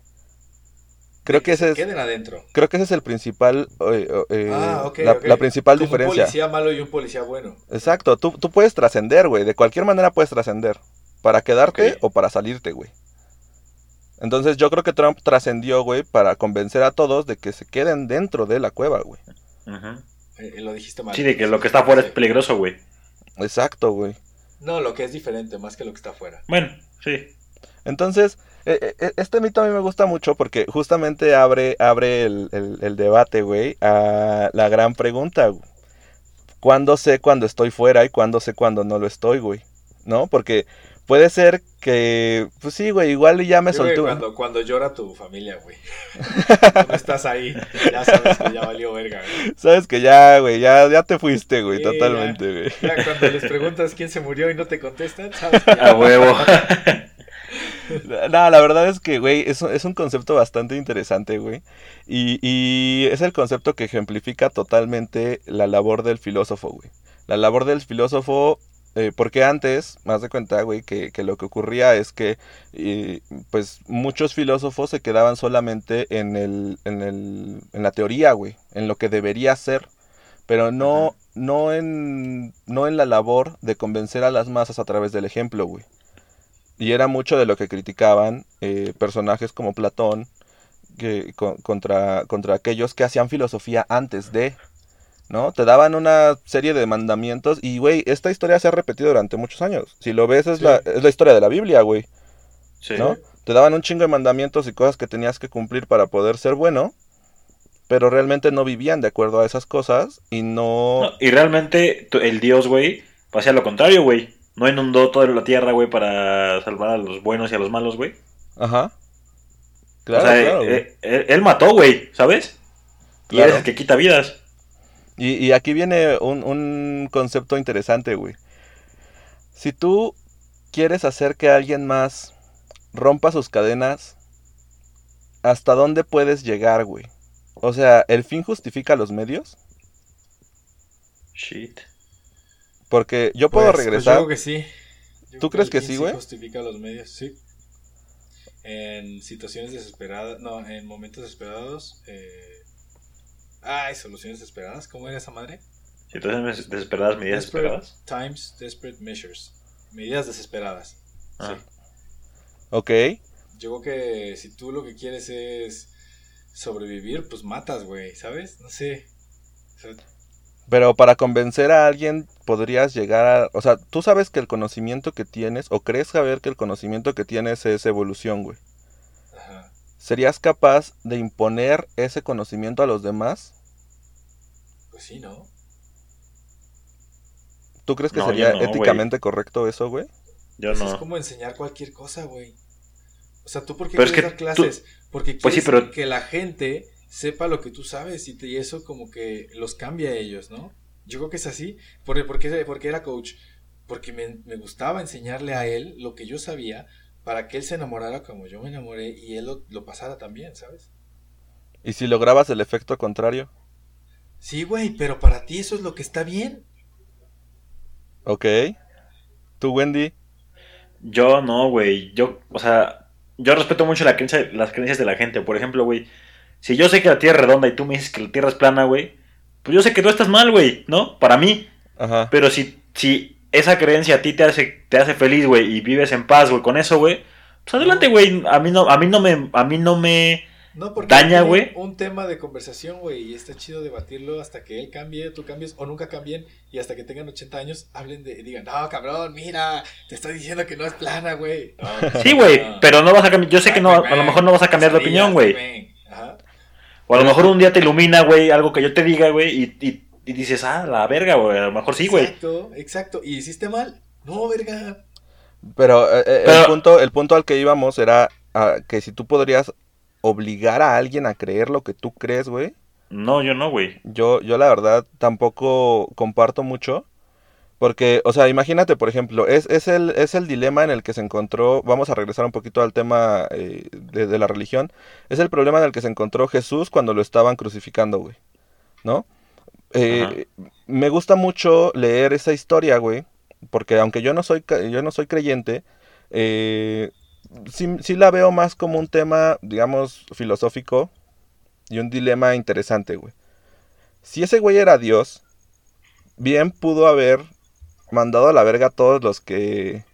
Creo que se ese es, Queden adentro. creo que ese es el principal, eh, eh, ah, ok, la, principal Como diferencia. Un policía malo y un policía bueno. Exacto, tú, tú puedes trascender, güey. De cualquier manera puedes trascender. Para quedarte o para salirte, güey. Entonces yo creo que Trump trascendió, güey, para convencer a todos de que se queden dentro de la cueva, güey. Eh, eh, lo dijiste mal. Sí, de que lo que está afuera es peligroso, güey. Exacto, güey. No, lo que es diferente, más que lo que está afuera. Bueno, sí. Entonces, eh, eh, este mito a mí me gusta mucho porque justamente abre, abre el, el- el debate, güey, a la gran pregunta. güey. ¿Cuándo sé cuando estoy fuera y cuándo sé cuando no lo estoy, güey? ¿No? Porque puede ser que, pues sí, güey, igual y ya me un- cuando, cuando llora tu familia, güey. no estás ahí, ya sabes que ya valió verga, güey. Sabes que ya, güey, ya, ya te fuiste, güey, Sí, totalmente, güey. Ya cuando les preguntas quién se murió y no te contestan, sabes que ya A huevo. No, la verdad es que, güey, es, un- es un concepto bastante interesante, güey. Y, y es el concepto que ejemplifica totalmente la labor del filósofo, güey. La labor del filósofo, eh, porque antes, más de cuenta, güey, que, que lo que ocurría es que, eh, pues, muchos filósofos se quedaban solamente en, el, en, el, en la teoría, güey, en lo que debería ser, pero no, no, en, no en la labor de convencer a las masas a través del ejemplo, güey. Y era mucho de lo que criticaban eh, personajes como Platón que, contra, contra aquellos que hacían filosofía antes de, ¿no? Te daban una serie de mandamientos y, güey, esta historia se ha repetido durante muchos años. Si lo ves, es, Sí. la, es la historia de la Biblia, güey, Sí. ¿no? Te daban un chingo de mandamientos y cosas que tenías que cumplir para poder ser bueno, pero realmente no vivían de acuerdo a esas cosas y no... No, y realmente el dios, güey, hacía lo contrario, güey. No inundó toda la tierra, güey, para salvar a los buenos y a los malos, güey. Ajá. Claro, o sea, claro, güey. eh, él, él mató, güey, ¿sabes? Y Claro. eres el que quita vidas. Y, y aquí viene un, un concepto interesante, güey. Si tú quieres hacer que alguien más rompa sus cadenas, ¿hasta dónde puedes llegar, güey? O sea, ¿el fin justifica los medios? Shit. Porque yo puedo Pues- pues regresar. yo creo que sí. Yo ¿Tú crees que sí, güey? justifica los medios, sí. En situaciones desesperadas, no, en momentos desesperados. Eh... Ay, soluciones desesperadas, ¿cómo era esa madre? Situaciones desesperadas, medidas Desperate desesperadas. Times, desperate measures. Medidas desesperadas. Ah. Sí. Ok. Yo creo que si tú lo que quieres es sobrevivir, pues matas, güey, ¿sabes? No sé. O sea, Pero para convencer a alguien podrías llegar a... O sea, tú sabes que el conocimiento que tienes, o crees saber que el conocimiento que tienes es evolución, güey. ajá. ¿Serías capaz de imponer ese conocimiento a los demás? Pues sí, ¿no? ¿Tú crees que No, sería no, éticamente correcto eso, güey? Yo Pues no. Es como enseñar cualquier cosa, güey. O sea, ¿tú por qué Pero es quieres que dar tú- clases? Porque Pues sí, quieres pero- que la gente sepa lo que tú sabes y, te- y eso como que los cambia a ellos, ¿no? Yo creo que es así. ¿Por, por qué, por qué era coach? Porque me, me gustaba enseñarle a él lo que yo sabía para que él se enamorara como yo me enamoré y él lo, lo pasara también, ¿sabes? ¿Y si lograbas el efecto contrario? Sí, güey, pero para ti eso es lo que está bien. Ok. ¿Tú, Wendy? Yo no, güey. Yo, o sea, yo respeto mucho la creencia, las creencias de la gente. Por ejemplo, güey, si yo sé que la Tierra es redonda y tú me dices que la Tierra es plana, güey, pues yo sé que tú estás mal, güey, ¿no? Para mí. Ajá. Pero si, si esa creencia a ti te hace, te hace feliz, güey, y vives en paz, güey, con eso, güey, pues adelante, güey. A mí no, a mí no me, a mí no me. No, porque Daña, güey. Un tema de conversación, güey, y está chido debatirlo hasta que él cambie, tú cambies, o nunca cambien, y hasta que tengan 80 años, hablen de, y digan, no, cabrón, mira, te estoy diciendo que no es plana, güey. No, Sí, güey, no. pero no vas a cambiar. Yo sé que no, a lo mejor no vas a cambiar de opinión, güey. O a lo mejor un día te ilumina, güey, algo que yo te diga, güey, y, y, y dices, ah, la verga, güey, a lo mejor sí, güey. Exacto, exacto. Y hiciste mal, No, verga. Pero, eh, eh, Pero- El, punto, el punto al que íbamos era que si tú podrías obligar a alguien a creer lo que tú crees, güey. No, yo no, güey. Yo, yo la verdad tampoco comparto mucho. Porque, o sea, imagínate, por ejemplo, es, es, el, es el dilema en el que se encontró, vamos a regresar un poquito al tema eh, de, de la religión, es el problema en el que se encontró Jesús cuando lo estaban crucificando, güey, ¿no? Eh, me gusta mucho leer esa historia, güey, porque aunque yo no soy, yo no soy creyente, eh, sí, sí la veo más como un tema, digamos, filosófico y un dilema interesante, güey. Si ese güey era Dios, bien pudo haber mandado a la verga a todos los que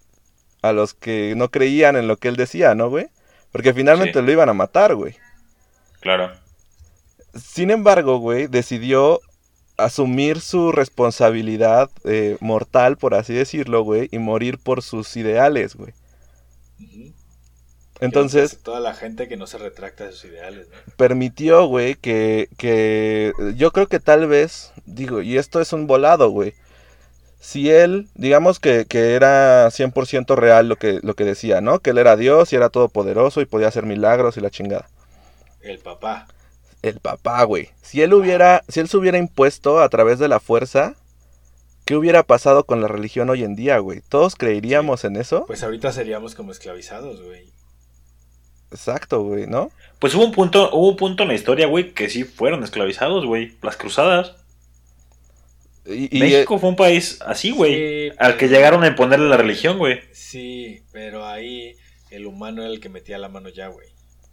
a los que no creían en lo que él decía, ¿no, güey? Porque finalmente Sí. lo iban a matar, güey. Claro. Sin embargo, güey, decidió asumir su responsabilidad eh, mortal, por así decirlo, güey, y morir por sus ideales, güey. Entonces, Toda la gente que no se retracta de sus ideales, ¿no? permitió, güey, que, que yo creo que tal vez, digo, y esto es un volado, güey. Si él, digamos que, que era 100% real lo que, lo que decía, ¿no? Que él era Dios y era todopoderoso y podía hacer milagros y la chingada. El papá. El papá, güey. Si él hubiera, si él se hubiera impuesto a través de la fuerza, ¿qué hubiera pasado con la religión hoy en día, güey? ¿Todos creeríamos en eso? Pues ahorita seríamos como esclavizados, güey. Exacto, güey, ¿no? Pues hubo un punto, hubo un punto en la historia, güey, que sí fueron esclavizados, güey. Las cruzadas. Y, y, México fue un país así, güey. Sí, al que llegaron a imponerle la religión, güey. Sí, pero ahí el humano era el que metía la mano ya, güey.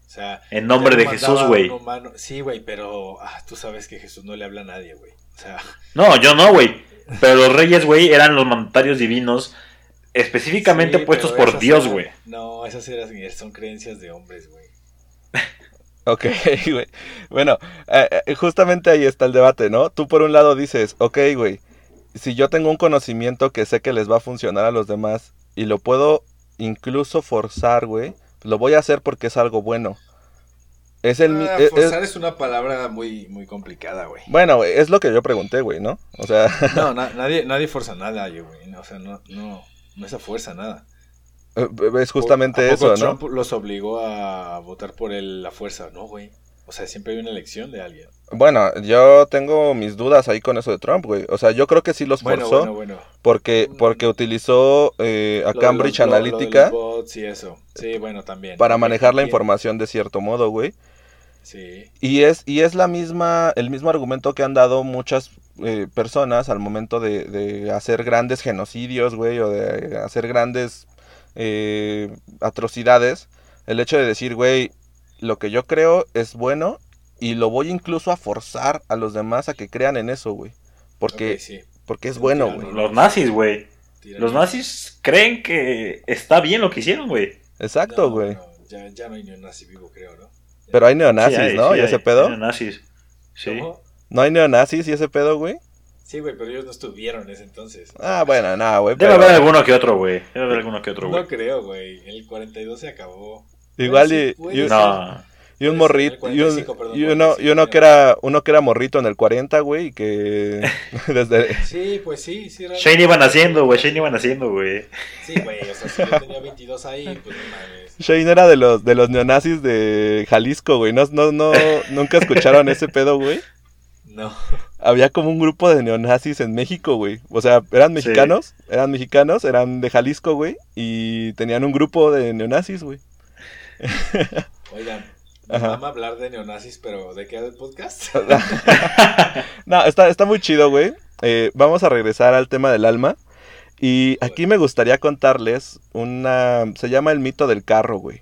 O sea, En nombre de Jesús, güey. Sí, güey, pero ah, tú sabes que Jesús no le habla a nadie, güey. O sea, No, yo no, güey. Pero los reyes, güey, eran los mandatarios divinos específicamente sí, puestos por Dios, güey. No, esas eran, son creencias de hombres, güey. Ok, güey. Bueno, eh, eh, justamente ahí está el debate, ¿no? Tú por un lado dices, ok, güey, si yo tengo un conocimiento que sé que les va a funcionar a los demás y lo puedo incluso forzar, güey, lo voy a hacer porque es algo bueno. Es el... Ah, es- forzar es- es una palabra muy, muy complicada, güey. bueno, güey, es lo que yo pregunté, güey, ¿no? O sea, No, na- nadie, nadie forza nada, güey. O sea, no, no, no es a fuerza nada. Es justamente ¿A poco eso, ¿no? Trump los obligó a votar por el- la fuerza, no, güey. O sea, siempre hay una elección de alguien. Bueno, yo tengo mis dudas ahí con eso de Trump, güey. O sea, yo creo que sí los Bueno, forzó bueno, bueno. porque, porque utilizó eh, a Lo Cambridge los- lo- lo de Analytica los bots y eso. Sí, bueno, también. para manejar la información de cierto modo, güey. Sí. Y es, y es la misma, el mismo argumento que han dado muchas eh, personas al momento de, de hacer grandes genocidios, güey, o de hacer grandes eh, atrocidades. El hecho de decir, güey, lo que yo creo es bueno y lo voy incluso a forzar a los demás a que crean en eso, güey. Porque, sí. porque es bueno, güey. Los nazis, güey. Los nazis creen que está bien lo que hicieron, güey. Exacto, güey. no, ya, ya no hay nazi vivo, creo, ¿no? Ya. Pero hay neonazis, Sí hay, ¿no? sí ¿Y hay, ese pedo? hay nazis. Sí. ¿Cómo? ¿No hay neonazis y ese pedo, güey? Sí, güey, pero ellos no estuvieron en ese entonces. Ah, bueno, nada, güey. Debe pero haber alguno que otro, güey. Debe haber alguno que otro, güey. No creo, güey. El 42 se acabó. Igual y, sí. No. y un morrito, y, un- 45, perdón, y uno, y 45, uno que era, uno que era morrito en el 40, güey, y que desde... Sí, pues sí, sí. realmente. Shane iba naciendo, güey. Shane iba naciendo, güey. Sí, güey, o sea, si yo tenía 22 ahí, pues no mames. Shane era de los, de los neonazis de Jalisco, güey. No, no, no, nunca escucharon ese pedo, güey. No. Había como un grupo de neonazis en México, güey. O sea, eran Sí. mexicanos, eran mexicanos, eran de Jalisco, güey. Y tenían un grupo de neonazis, güey. Oigan, Ajá. mama hablar de neonazis, pero ¿de qué era el podcast? No, está, está muy chido, güey. Eh, vamos a regresar al tema del alma. Y aquí me gustaría contarles una... Se llama el mito del carro, güey.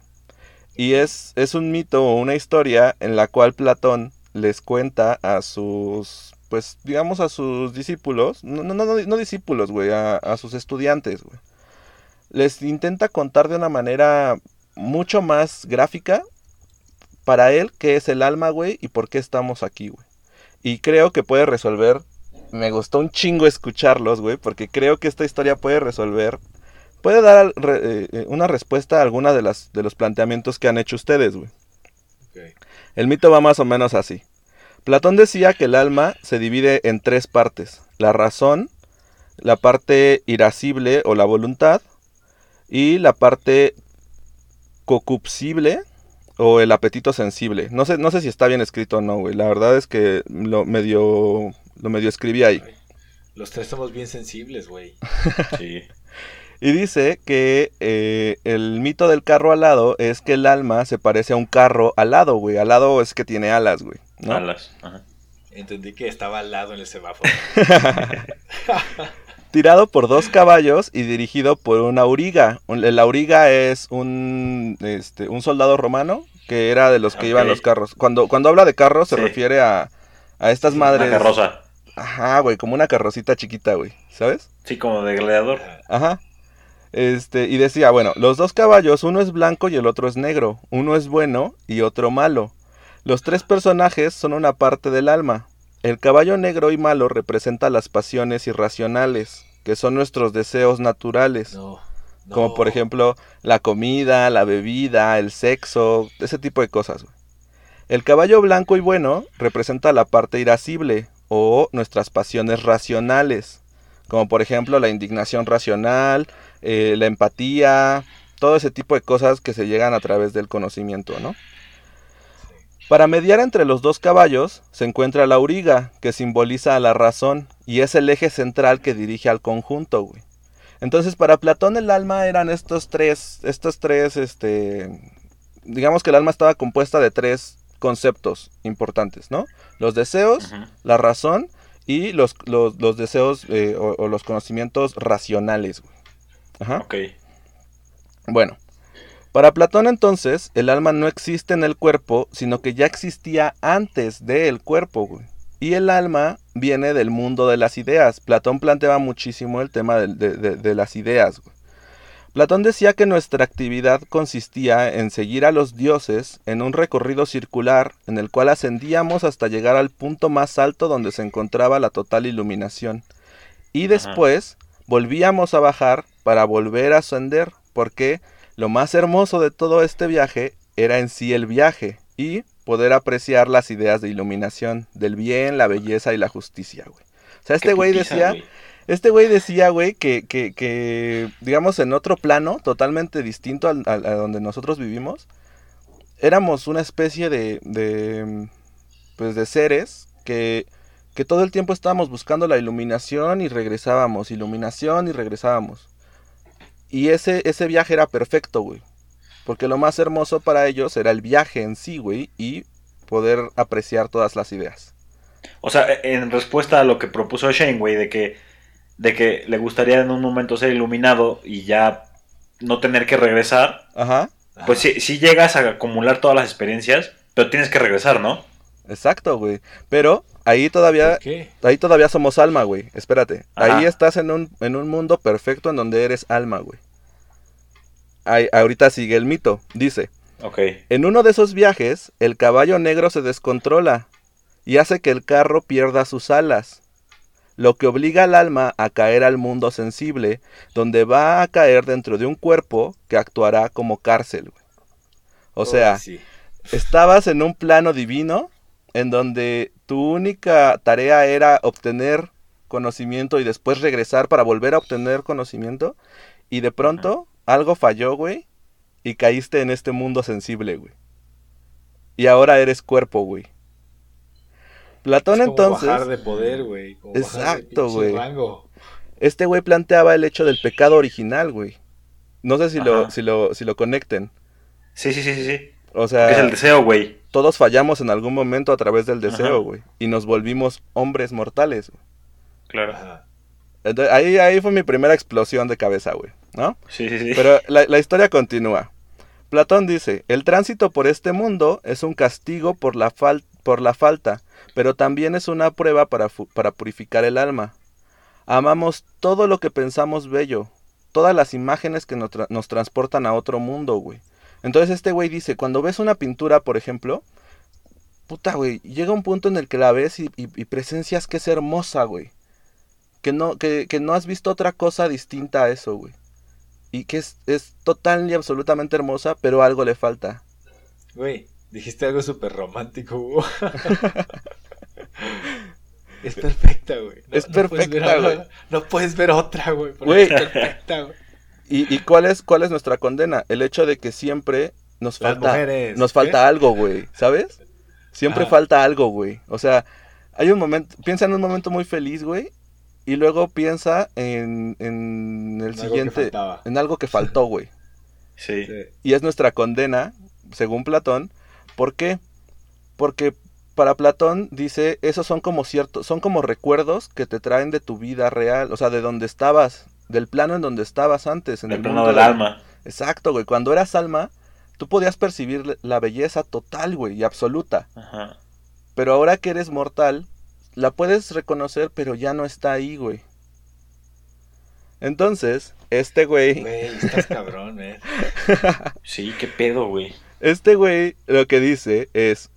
Y es, es un mito o una historia en la cual Platón les cuenta a sus... Pues digamos a sus discípulos. No, no, no, no discípulos, güey. A, a sus estudiantes, güey. Les intenta contar de una manera mucho más gráfica para él qué es el alma, güey, y por qué estamos aquí, güey. Y creo que puede resolver. Me gustó un chingo escucharlos, güey, porque creo que esta historia puede resolver. Puede dar eh, eh, una respuesta a alguna de, las, de los planteamientos que han hecho ustedes, güey. El mito va más o menos así. Platón decía que el alma se divide en tres partes: la razón, la parte irascible o la voluntad y la parte cocupsible o el apetito sensible. No sé, no sé si está bien escrito o no, güey. La verdad es que lo medio, lo medio escribí ahí. Los tres somos bien sensibles, güey. Sí. Y dice que eh, el mito del carro alado es que el alma se parece a un carro alado, güey. Alado es que tiene alas, güey. ¿no? Alas. Ajá. Entendí que estaba al lado en el semáforo. Tirado por dos caballos y dirigido por un auriga. El auriga es un, este, un soldado romano que era de los que iban los carros. Cuando, cuando habla de carros se Sí. refiere a, a estas Una madres. carroza. Ajá, güey, como una carrocita chiquita, güey. ¿Sabes? Sí, como de gladiador. Ajá. Este, y decía, bueno, los dos caballos, uno es blanco y el otro es negro, uno es bueno y otro malo. Los tres personajes son una parte del alma. El caballo negro y malo representa las pasiones irracionales, que son nuestros deseos naturales, No. no. como por ejemplo la comida, la bebida, el sexo, ese tipo de cosas. El caballo blanco y bueno representa la parte irascible o nuestras pasiones racionales, como por ejemplo la indignación racional, eh, la empatía, todo ese tipo de cosas que se llegan a través del conocimiento, ¿no? Para mediar entre los dos caballos se encuentra la auriga, que simboliza a la razón y es el eje central que dirige al conjunto, güey. Entonces, para Platón el alma eran estos tres, estos tres, este, digamos que el alma estaba compuesta de tres conceptos importantes, ¿no? Los deseos, la razón y los, los, los deseos eh, o, o los conocimientos racionales, güey. Ajá. Ok. Bueno, para Platón entonces, el alma no existe en el cuerpo, sino que ya existía antes del cuerpo, güey. Y el alma viene del mundo de las ideas. Platón planteaba muchísimo el tema de, de- de- de las ideas, güey. Platón decía que nuestra actividad consistía en seguir a los dioses en un recorrido circular en el cual ascendíamos hasta llegar al punto más alto donde se encontraba la total iluminación. Y después volvíamos a bajar para volver a ascender, porque lo más hermoso de todo este viaje era en sí el viaje y poder apreciar las ideas de iluminación, del bien, la belleza y la justicia, güey. O sea, este güey decía, este güey decía, güey, que, que, que, digamos, en otro plano, totalmente distinto al, al- a donde nosotros vivimos, éramos una especie de, de, pues, de seres que, que todo el tiempo estábamos buscando la iluminación y regresábamos, iluminación y regresábamos. Y ese, ese viaje era perfecto, güey. Porque lo más hermoso para ellos era el viaje en sí, güey, y poder apreciar todas las ideas. O sea, en respuesta a lo que propuso Shane, güey, de que, de que le gustaría en un momento ser iluminado y ya no tener que regresar, Ajá, pues sí, sí llegas a acumular todas las experiencias, pero tienes que regresar, ¿no? Exacto, güey. Pero ahí todavía. Ahí todavía somos alma, güey. Espérate. Ajá. Ahí estás en un, en un mundo perfecto en donde eres alma, güey. Ahí- ahorita sigue el mito. Dice, Ok. en uno de esos viajes, el caballo negro se descontrola y hace que el carro pierda sus alas, lo que obliga al alma a caer al mundo sensible, donde va a caer dentro de un cuerpo que actuará como cárcel, güey. O sea, Ay, sí. estabas en un plano divino en donde tu única tarea era obtener conocimiento y después regresar para volver a obtener conocimiento y de pronto algo falló, güey, y caíste en este mundo sensible, güey. Y ahora eres cuerpo, güey. Platón Es como entonces, bajar de poder, güey. como Exacto, güey. este güey planteaba el hecho del pecado original, güey. No sé si lo, si lo, si lo conecten. Sí, sí, sí, sí, sí. O sea, Porque es el deseo, güey. Todos fallamos en algún momento a través del deseo, güey. Y nos volvimos hombres mortales, güey. Claro. Ajá. Entonces, ahí, ahí fue mi primera explosión de cabeza, güey. ¿No? Sí, sí, sí. Pero la, la historia continúa. Platón dice, el tránsito por este mundo es un castigo por la, fal- por la falta, pero también es una prueba para, para purificar el alma. Amamos todo lo que pensamos bello, todas las imágenes que nos, tra- nos transportan a otro mundo, güey. Entonces este güey dice, cuando ves una pintura, por ejemplo, puta, güey, llega un punto en el que la ves y, y- y presencias que es hermosa, güey. Que no, que, que no has visto otra cosa distinta a eso, güey. Y que es, es total y absolutamente hermosa, pero algo le falta. Güey, dijiste algo súper romántico, Hugo. Es perfecta, güey. No, Es no puedes ver perfecta, güey. No puedes ver otra, güey. porque Güey. Es perfecta, güey. ¿Y, y cuál, es, cuál es nuestra condena? El hecho de que siempre nos Las falta, mujeres. nos falta algo, güey, ¿sabes? Siempre Ajá. falta algo, güey. O sea, hay un momento, piensa en un momento muy feliz, güey, y luego piensa en, en el Algo que siguiente, faltaba. en algo que faltó, güey. Sí. Sí. Y es nuestra condena, según Platón. ¿Por qué? Porque para Platón dice, esos son como ciertos, son como recuerdos que te traen de tu vida real, o sea, de donde estabas, del plano en donde estabas antes, en El el plano mundo del de- alma. Exacto, güey. Cuando eras alma, tú podías percibir la belleza total, güey, y absoluta. Ajá. Pero ahora que eres mortal, la puedes reconocer, pero ya no está ahí, güey. Entonces, este güey, Güey, estás cabrón, eh. Sí, qué pedo, güey. este güey lo que dice es,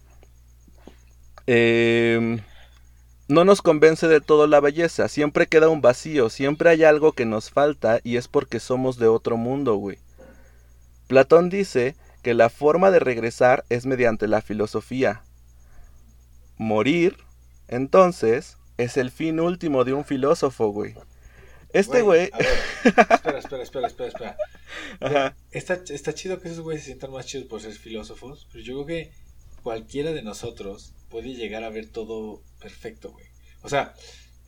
em, no nos convence de todo la belleza, siempre queda un vacío, siempre hay algo que nos falta y es porque somos de otro mundo, güey. Platón dice que la forma de regresar es mediante la filosofía. Morir, entonces, es el fin último de un filósofo, güey. Este güey... a ver, Espera, espera, espera, espera, espera. Ajá. Está, está chido que esos güeyes se sientan más chidos por ser filósofos, pero yo creo que cualquiera de nosotros puede llegar a ver todo perfecto, güey. O sea,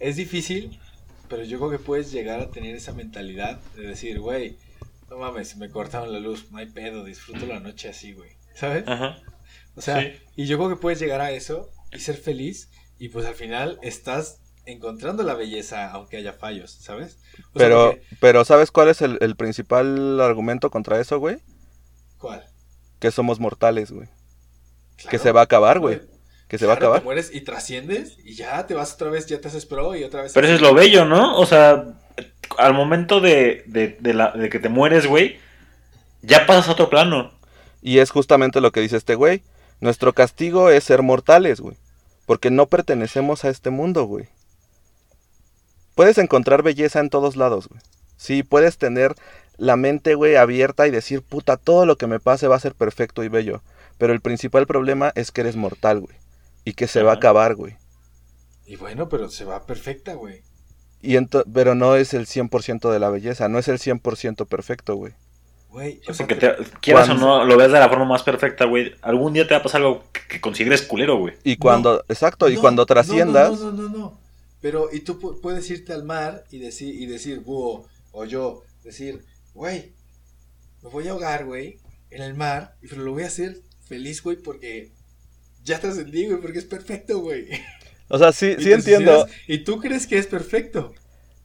es difícil, pero yo creo que puedes llegar a tener esa mentalidad de decir, güey, no mames, me cortaron la luz, no hay pedo, disfruto la noche así, güey. ¿Sabes? Ajá. O sea, Sí. y yo creo que puedes llegar a eso y ser feliz y pues al final estás encontrando la belleza aunque haya fallos, ¿sabes? O sea, Pero, porque- pero ¿sabes cuál es el, el principal argumento contra eso, güey? ¿Cuál? Que somos mortales, güey. Que Claro. se va a acabar, güey. Que se va a acabar. Te mueres y trasciendes y ya te vas otra vez, ya te haces pro y otra vez. Pero eso es lo bello, ¿no? O sea, al momento de, de, de la, de que te mueres, güey, ya pasas a otro plano. Y es justamente lo que dice este güey. Nuestro castigo es ser mortales, güey. Porque no pertenecemos a este mundo, güey. Puedes encontrar belleza en todos lados, güey. Sí, puedes tener la mente, güey, abierta y decir, puta, todo lo que me pase va a ser perfecto y bello. Pero el principal problema es que eres mortal, güey. Y que se va a acabar, güey. Y bueno, pero se va perfecta, güey. Y ento- pero no es el 100% de la belleza, no es el 100% perfecto, güey. Güey, O sea, aparte- que te, quieras o no, lo veas de la forma más perfecta, güey. Algún día te va a pasar algo que, que consideres culero, güey. Y cuando, exacto, y cuando trasciendas, No, no, no, no, no. Pero, y tú pu- puedes irte al mar y decir, y decir, búho, o yo, decir, güey, me voy a ahogar, güey, en el mar, y pero lo voy a hacer feliz, güey, porque ya trascendí, güey, porque es perfecto, güey. o sea, sí, Y sí entiendo. suicidas, Y tú crees que es perfecto.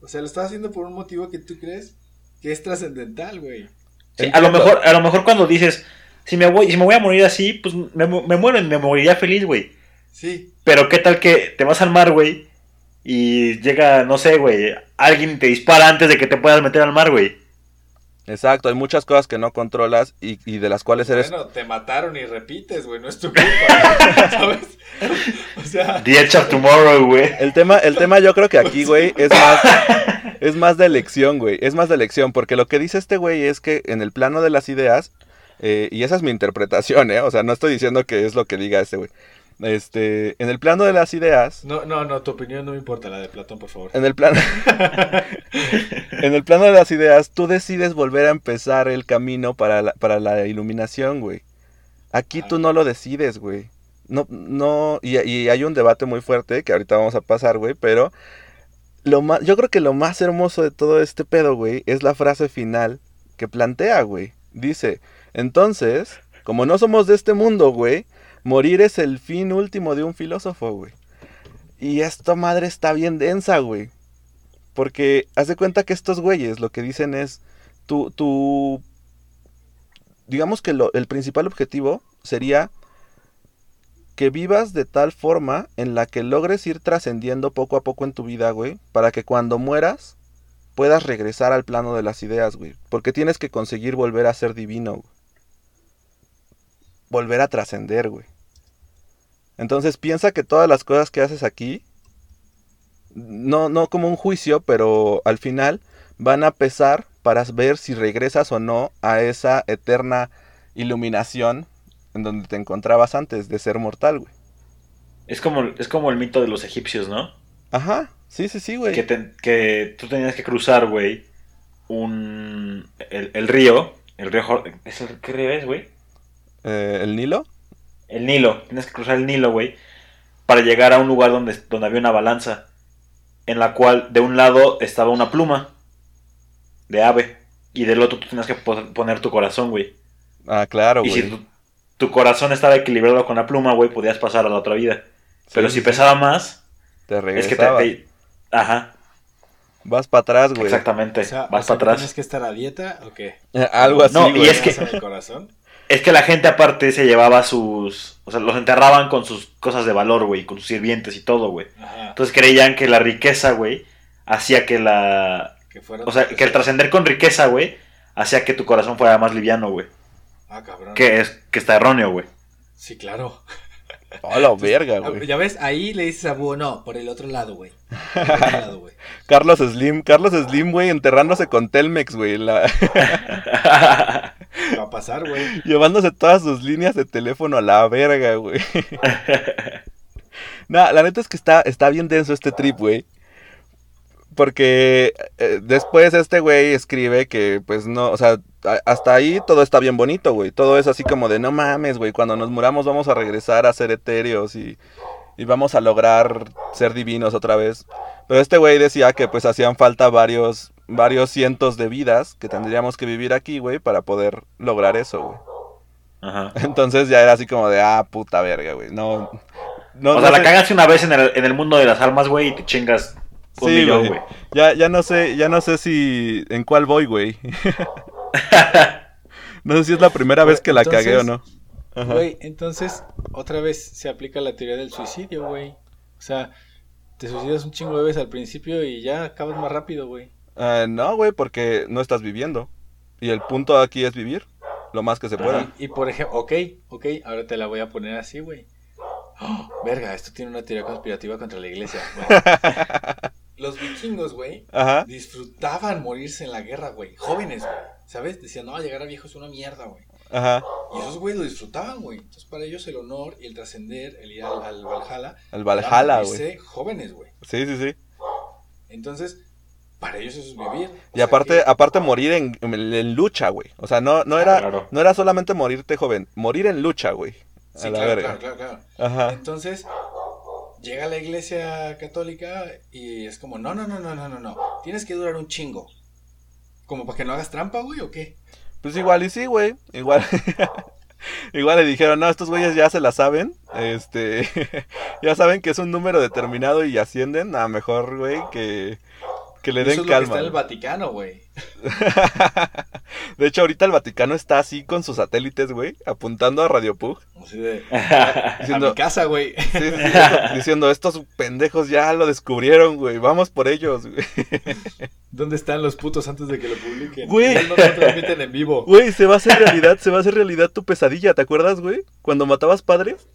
O sea, lo estás haciendo por un motivo que tú crees que es trascendental, güey. Sí, a lo mejor, a lo mejor cuando dices, si me voy, si me voy a morir así, pues me, me muero y me moriría feliz, güey. Sí, Pero qué tal que te vas al mar, güey, y llega, no sé, güey, alguien y te dispara antes de que te puedas meter al mar, güey. Exacto, hay muchas cosas que no controlas y, y de las cuales eres... bueno, te mataron y repites, güey, no es tu culpa, güey, ¿sabes? O sea, The Edge of Tomorrow, güey. El tema, el tema yo creo que aquí, güey, es más, es más de elección, güey. Es más de elección, porque lo que dice este güey es que en el plano de las ideas, eh, y esa es mi interpretación, ¿eh? O sea, no estoy diciendo que es lo que diga este güey. Este, en el plano de las ideas, no, no, no, tu opinión no me importa, la de Platón, por favor. en el plano, en el plano de las ideas, tú decides volver a empezar el camino para la, para la iluminación, güey. Aquí tú no lo decides, güey. No, no, y, y hay un debate muy fuerte que ahorita vamos a pasar, güey, pero lo más, yo creo que lo más hermoso de todo este pedo, güey, es la frase final que plantea, güey. Dice, entonces, como no somos de este mundo, güey, morir es el fin último de un filósofo, güey. Y esta madre está bien densa, güey. Porque haz de cuenta que estos güeyes lo que dicen es, tu, tu, digamos que el principal objetivo sería que vivas de tal forma en la que logres ir trascendiendo poco a poco en tu vida, güey, para que cuando mueras puedas regresar al plano de las ideas, güey. Porque tienes que conseguir volver a ser divino, güey. Volver a trascender, güey. Entonces piensa que todas las cosas que haces aquí, no, no como un juicio, pero al final van a pesar para ver si regresas o no a esa eterna iluminación en donde te encontrabas antes de ser mortal, güey. Es como, es como el mito de los egipcios, ¿no? Ajá, sí, sí, sí, güey. que, te- que tú tenías que cruzar, güey, un... El, el río, el río... ¿Es el, ¿Qué río es, güey? Eh, ¿El Nilo? El Nilo, tienes que cruzar el Nilo, güey, para llegar a un lugar donde, donde había una balanza, en la cual de un lado estaba una pluma de ave, y del otro tú tenías que po- poner tu corazón, güey. Ah, claro, Y güey. si tu, tu corazón estaba equilibrado con la pluma, güey, podías pasar a la otra vida. Pero si sí, pesaba más, Te es que te... regresaba. te- Ajá, Vas para atrás, güey. exactamente. O sea, Vas o sea, para atrás. ¿Tienes que estar a dieta o qué? Eh, Algo así, No, y es que- ¿Grasa en el corazón? Es que la gente aparte se llevaba sus... O sea, los enterraban con sus cosas de valor, güey, con sus sirvientes y todo, güey. Entonces creían que la riqueza, güey, hacía que la... Que fuera O sea, que el trascender con riqueza, güey, hacía que tu corazón fuera más liviano, güey. Ah, cabrón. Que es que está erróneo, güey. Sí, claro. Oh, la verga, Ah, güey. Ya ves, ahí le dices a Búho, no, por el otro lado, güey. Por el otro lado, güey. Carlos Slim, Carlos Slim, güey, enterrándose con Telmex, güey. la- Va a pasar, güey. Llevándose todas sus líneas de teléfono a la verga, güey. Nah, la neta es que está, está bien denso este trip, güey. Porque eh, después este güey escribe que, pues no, o sea, a- hasta ahí todo está bien bonito, güey. Todo es así como de, no mames, güey, cuando nos muramos vamos a regresar a ser etéreos y, y vamos a lograr ser divinos otra vez. Pero este güey decía que pues hacían falta varios, varios cientos de vidas que tendríamos que vivir aquí, güey, para poder lograr eso, güey. Ajá. Entonces ya era así como de, ah, puta verga, güey. No, no, o no sea, la cagaste una vez en el, en el mundo de las almas, güey, y te chingas un Sí, millón, güey. güey. Ya, ya no sé, ya no sé si en cuál voy, güey. no sé si es la primera vez que la Entonces, cagué o no. Güey, entonces, otra vez se aplica la teoría del suicidio, güey. O sea, te suicidas un chingo de veces al principio y ya acabas más rápido, güey. Ah, no, güey, porque no estás viviendo. Y el punto aquí es vivir lo más que se pueda. Y, y por ejemplo, ok, ok, ahora te la voy a poner así, güey. ¡Oh! verga, esto tiene una teoría conspirativa contra la iglesia. Bueno. Los vikingos, güey, disfrutaban morirse en la guerra, güey. Jóvenes, güey. ¿Sabes? Decían, no, llegar a viejo es una mierda, güey. Ajá. Y esos güeyes lo disfrutaban, güey. Entonces, para ellos el honor y el trascender, el ir al, al Valhalla, era Valhalla, güey. jóvenes, güey. Sí, sí, sí. Entonces, para ellos eso es vivir. O Y aparte, que- aparte morir en, en- en lucha, güey. O sea, no, no Ah, era, claro. no era solamente morirte joven, morir en lucha, güey. A Sí, la claro, claro, claro, claro. Ajá. Entonces, llega la iglesia católica y es como, no, no, no, no, no, no, no. Tienes que durar un chingo. ¿Como para que no hagas trampa, güey, o qué? Pues igual y sí, güey. Igual. Igual le dijeron, no, estos güeyes ya se la saben. Este. ya saben que es un número determinado y ascienden. A mejor, güey, que. Que le Eso den es lo que calma. está en el Vaticano, güey. de hecho, ahorita el Vaticano está así con sus satélites, güey, apuntando a Radio Pug. Así de, a Diciendo, mi casa, güey. sí, sí, sí, diciendo, estos pendejos ya lo descubrieron, güey. Vamos por ellos, güey. ¿Dónde están los putos antes de que lo publiquen? Güey. No, transmiten en vivo. Güey, se va a hacer realidad, se va a hacer realidad tu pesadilla, ¿te acuerdas, güey? Cuando matabas padres.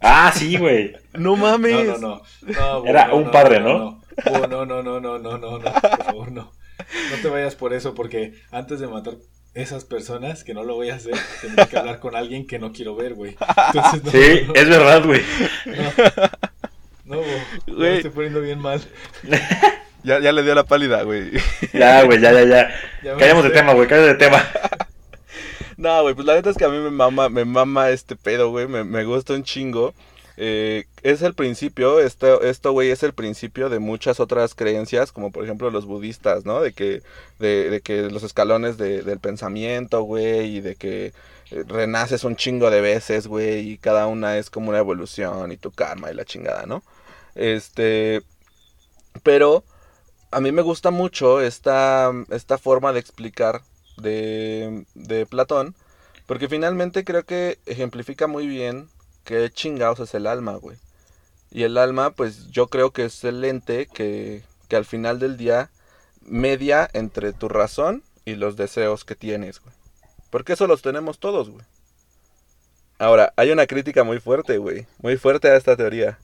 ah, sí, güey. No mames. No, no, no. no Era no, un no, padre, no, ¿no? No, no, no, no, no, no, no, por favor, no. No te vayas por eso, porque antes de matar esas personas, que no lo voy a hacer, tendría que hablar con alguien que no quiero ver, güey. Entonces, no, Sí, no, es verdad, güey. no, no, no, Güey. me estoy poniendo bien mal. Ya, ya le dio la pálida, güey. Ya, güey, ya, ya, ya. Ya Callamos de tema, güey, callamos de tema. No, güey, pues la neta es que a mí me mama, me mama este pedo, güey, me, me gusta un chingo. Eh, es el principio, esto, esto, güey, es el principio de muchas otras creencias, como por ejemplo los budistas, ¿no? De que, de, que los escalones de- del pensamiento, güey, y de que eh, renaces un chingo de veces, güey, y cada una es como una evolución y tu karma y la chingada, ¿no? Este, pero a mí me gusta mucho esta, esta forma de explicar de, de Platón, porque finalmente creo que ejemplifica muy bien qué chingados es el alma, güey. Y el alma, pues yo creo que es el ente que, que al final del día media entre tu razón y los deseos que tienes, güey. Porque eso los tenemos todos, güey. Ahora, hay una crítica muy fuerte, güey. Muy fuerte a esta teoría.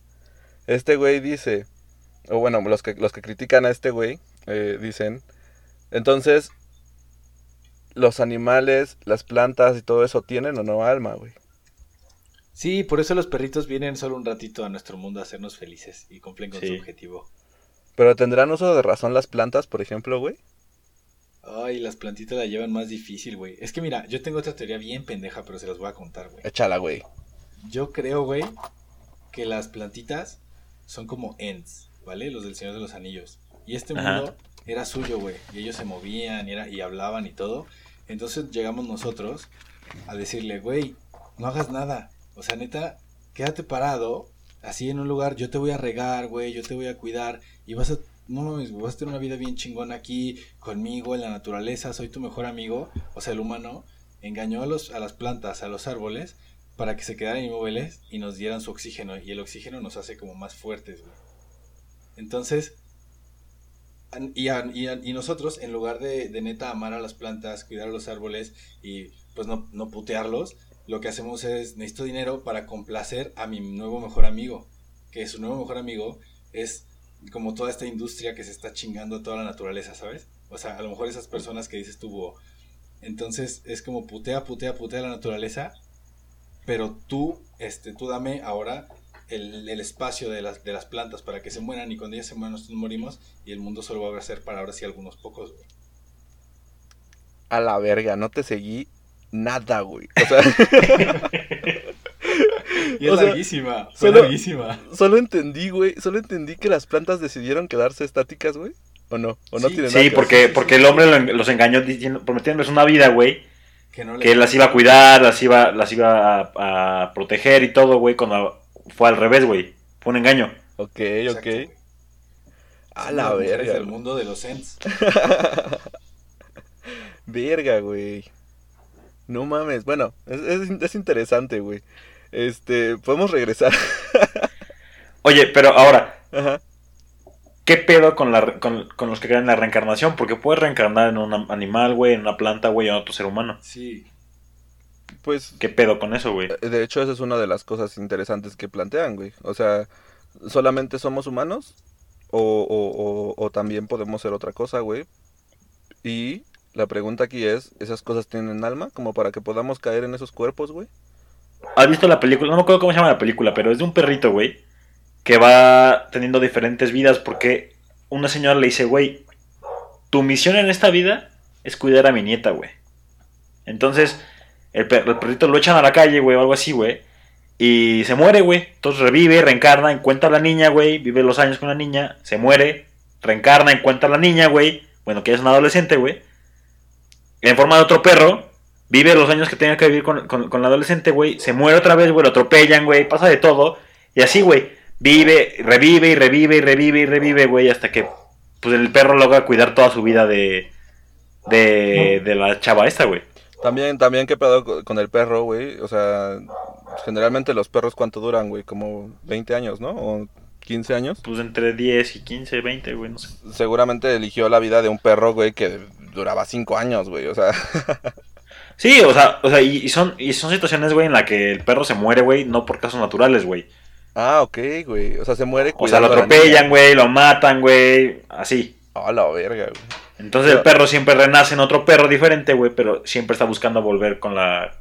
Este güey dice, o bueno, los que, los que critican a este güey, eh, dicen, entonces, los animales, las plantas y todo eso tienen o no alma, güey. Sí, por eso los perritos vienen solo un ratito a nuestro mundo a hacernos felices y cumplen con Sí. su objetivo. Pero tendrán uso de razón las plantas, por ejemplo, güey. Ay, las plantitas la llevan más difícil, güey. Es que mira, yo tengo otra teoría bien pendeja, pero se las voy a contar, güey. Échala, güey. Yo creo, güey, que las plantitas son como ents, ¿vale? Los del Señor de los Anillos. Y este Ajá. mundo era suyo, güey. Y ellos se movían y, era, y hablaban y todo. Entonces llegamos nosotros a decirle, güey, no hagas nada. O sea, neta, quédate parado, así en un lugar, yo te voy a regar, güey, yo te voy a cuidar. Y vas a, no mames, vas a tener una vida bien chingona aquí, conmigo, en la naturaleza, soy tu mejor amigo. O sea, el humano engañó a, los, a las plantas, a los árboles, para que se quedaran inmóviles y nos dieran su oxígeno. Y el oxígeno nos hace como más fuertes, güey. Entonces, y, y nosotros, en lugar de, de neta amar a las plantas, cuidar a los árboles y pues no, no putearlos, lo que hacemos es, necesito dinero para complacer a mi nuevo mejor amigo. Que su nuevo mejor amigo es como toda esta industria que se está chingando a toda la naturaleza, ¿sabes? O sea, a lo mejor esas personas que dices "Búho". Entonces es como putea, putea, putea la naturaleza, pero tú, este, tú dame ahora el, el espacio de las, de las plantas para que se mueran y cuando ellas se mueran nosotros morimos y el mundo solo va a ser para ahora sí algunos pocos, güey. A la verga, no te seguí nada, güey. O sea, Y es O sea, larguísima, fue solo- larguísima. solo entendí, güey. Solo entendí que las plantas decidieron quedarse estáticas, güey. ¿O no? ¿O no Sí, tiene nada Sí, que porque, porque el hombre lo- los engañó diciendo, prometiéndoles una vida, güey. Que, no le- Que las iba a cuidar, las iba, las iba a, a proteger y todo, güey. Cuando fue al revés, güey. Fue un engaño. Ok, Exacto, ok. A la verga. del güey. mundo de los Ents. Verga, güey. No mames. Bueno, es, es, es interesante, güey. Este, podemos regresar. Oye, pero ahora, Ajá. ¿qué pedo con, la, re- con, con los que creen en la reencarnación? Porque puedes reencarnar en un animal, güey, en una planta, güey, en otro ser humano. Sí. Pues, ¿Qué pedo con eso, güey? de hecho, esa es una de las cosas interesantes que plantean, güey. O sea, ¿solamente somos humanos? O, o, o, o también podemos ser otra cosa, güey. Y la pregunta aquí es, ¿esas cosas tienen alma? Como para que podamos caer en esos cuerpos, güey. ¿Has visto la película? No me acuerdo cómo se llama la película, pero es de un perrito, güey, que va teniendo diferentes vidas porque una señora le dice, güey, tu misión en esta vida es cuidar a mi nieta, güey. Entonces, el, per- el perrito lo echan a la calle, güey, o algo así, güey. Y se muere, güey. Entonces revive, reencarna, encuentra a la niña, güey. Vive los años con la niña, se muere, reencarna, encuentra a la niña, güey. Bueno, que es una adolescente, güey. En forma de otro perro, vive los años que tenga que vivir con, con, con la adolescente, güey. Se muere otra vez, güey. Lo atropellan, güey. Pasa de todo. Y así, güey. Vive, revive y revive y revive y revive, güey. Hasta que pues el perro logra cuidar toda su vida de, de, de la chava esta, güey. También, también, ¿qué pedo co- con el perro, güey? O sea, generalmente los perros, ¿cuánto duran, güey? Como 20 años, ¿no? O 15 años. Pues entre 10 y 15, 20, güey, no sé. Seguramente eligió la vida de un perro, güey, que duraba 5 años, güey. O sea, Sí, o sea, o sea y, son, y son situaciones, güey, en la que el perro se muere, güey, no por casos naturales, güey. ah, ok, güey. O sea, se muere O sea, lo atropellan, güey, lo matan, güey, así. A la verga, güey. Entonces el perro siempre renace en otro perro diferente, güey, pero siempre está buscando volver con la,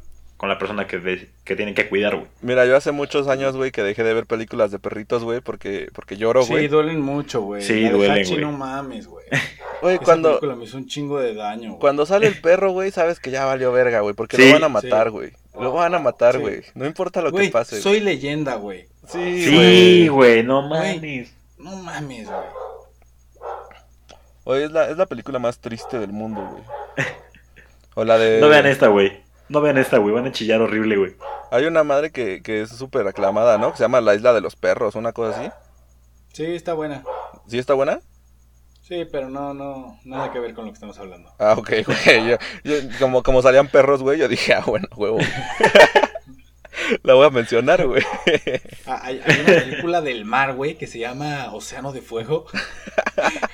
con la persona que, de- que tiene que cuidar, güey. Mira, yo hace muchos años, güey, que dejé de ver películas de perritos, güey, porque, porque lloro, Sí, güey. duelen mucho, güey. Sí, La de duelen, Hachi, güey. No mames, güey. Güey, Esa cuando, película me hizo un chingo de daño, güey. cuando sale el perro, güey, sabes que ya valió verga, güey, porque Sí, lo van a matar, sí. güey. Lo van a matar, Sí. güey. No importa lo que pase. soy leyenda, güey. güey. Sí, Sí, güey. no mames. No mames, güey. Oye, es la, es la película más triste del mundo, güey. O la de... No vean esta, güey. No vean esta, güey, van a chillar horrible, güey. Hay una madre que, que es súper aclamada, ¿no? Que se llama La Isla de los Perros, una cosa así. Sí, está buena. ¿Sí está buena? Sí, pero no, no, nada que ver con lo que estamos hablando. Ah, ok, güey. Yo, yo- como, como salían perros, güey, yo dije, ah, bueno, huevo. La voy a mencionar, güey. Ah, hay, hay una película del mar, güey, que se llama Océano de Fuego.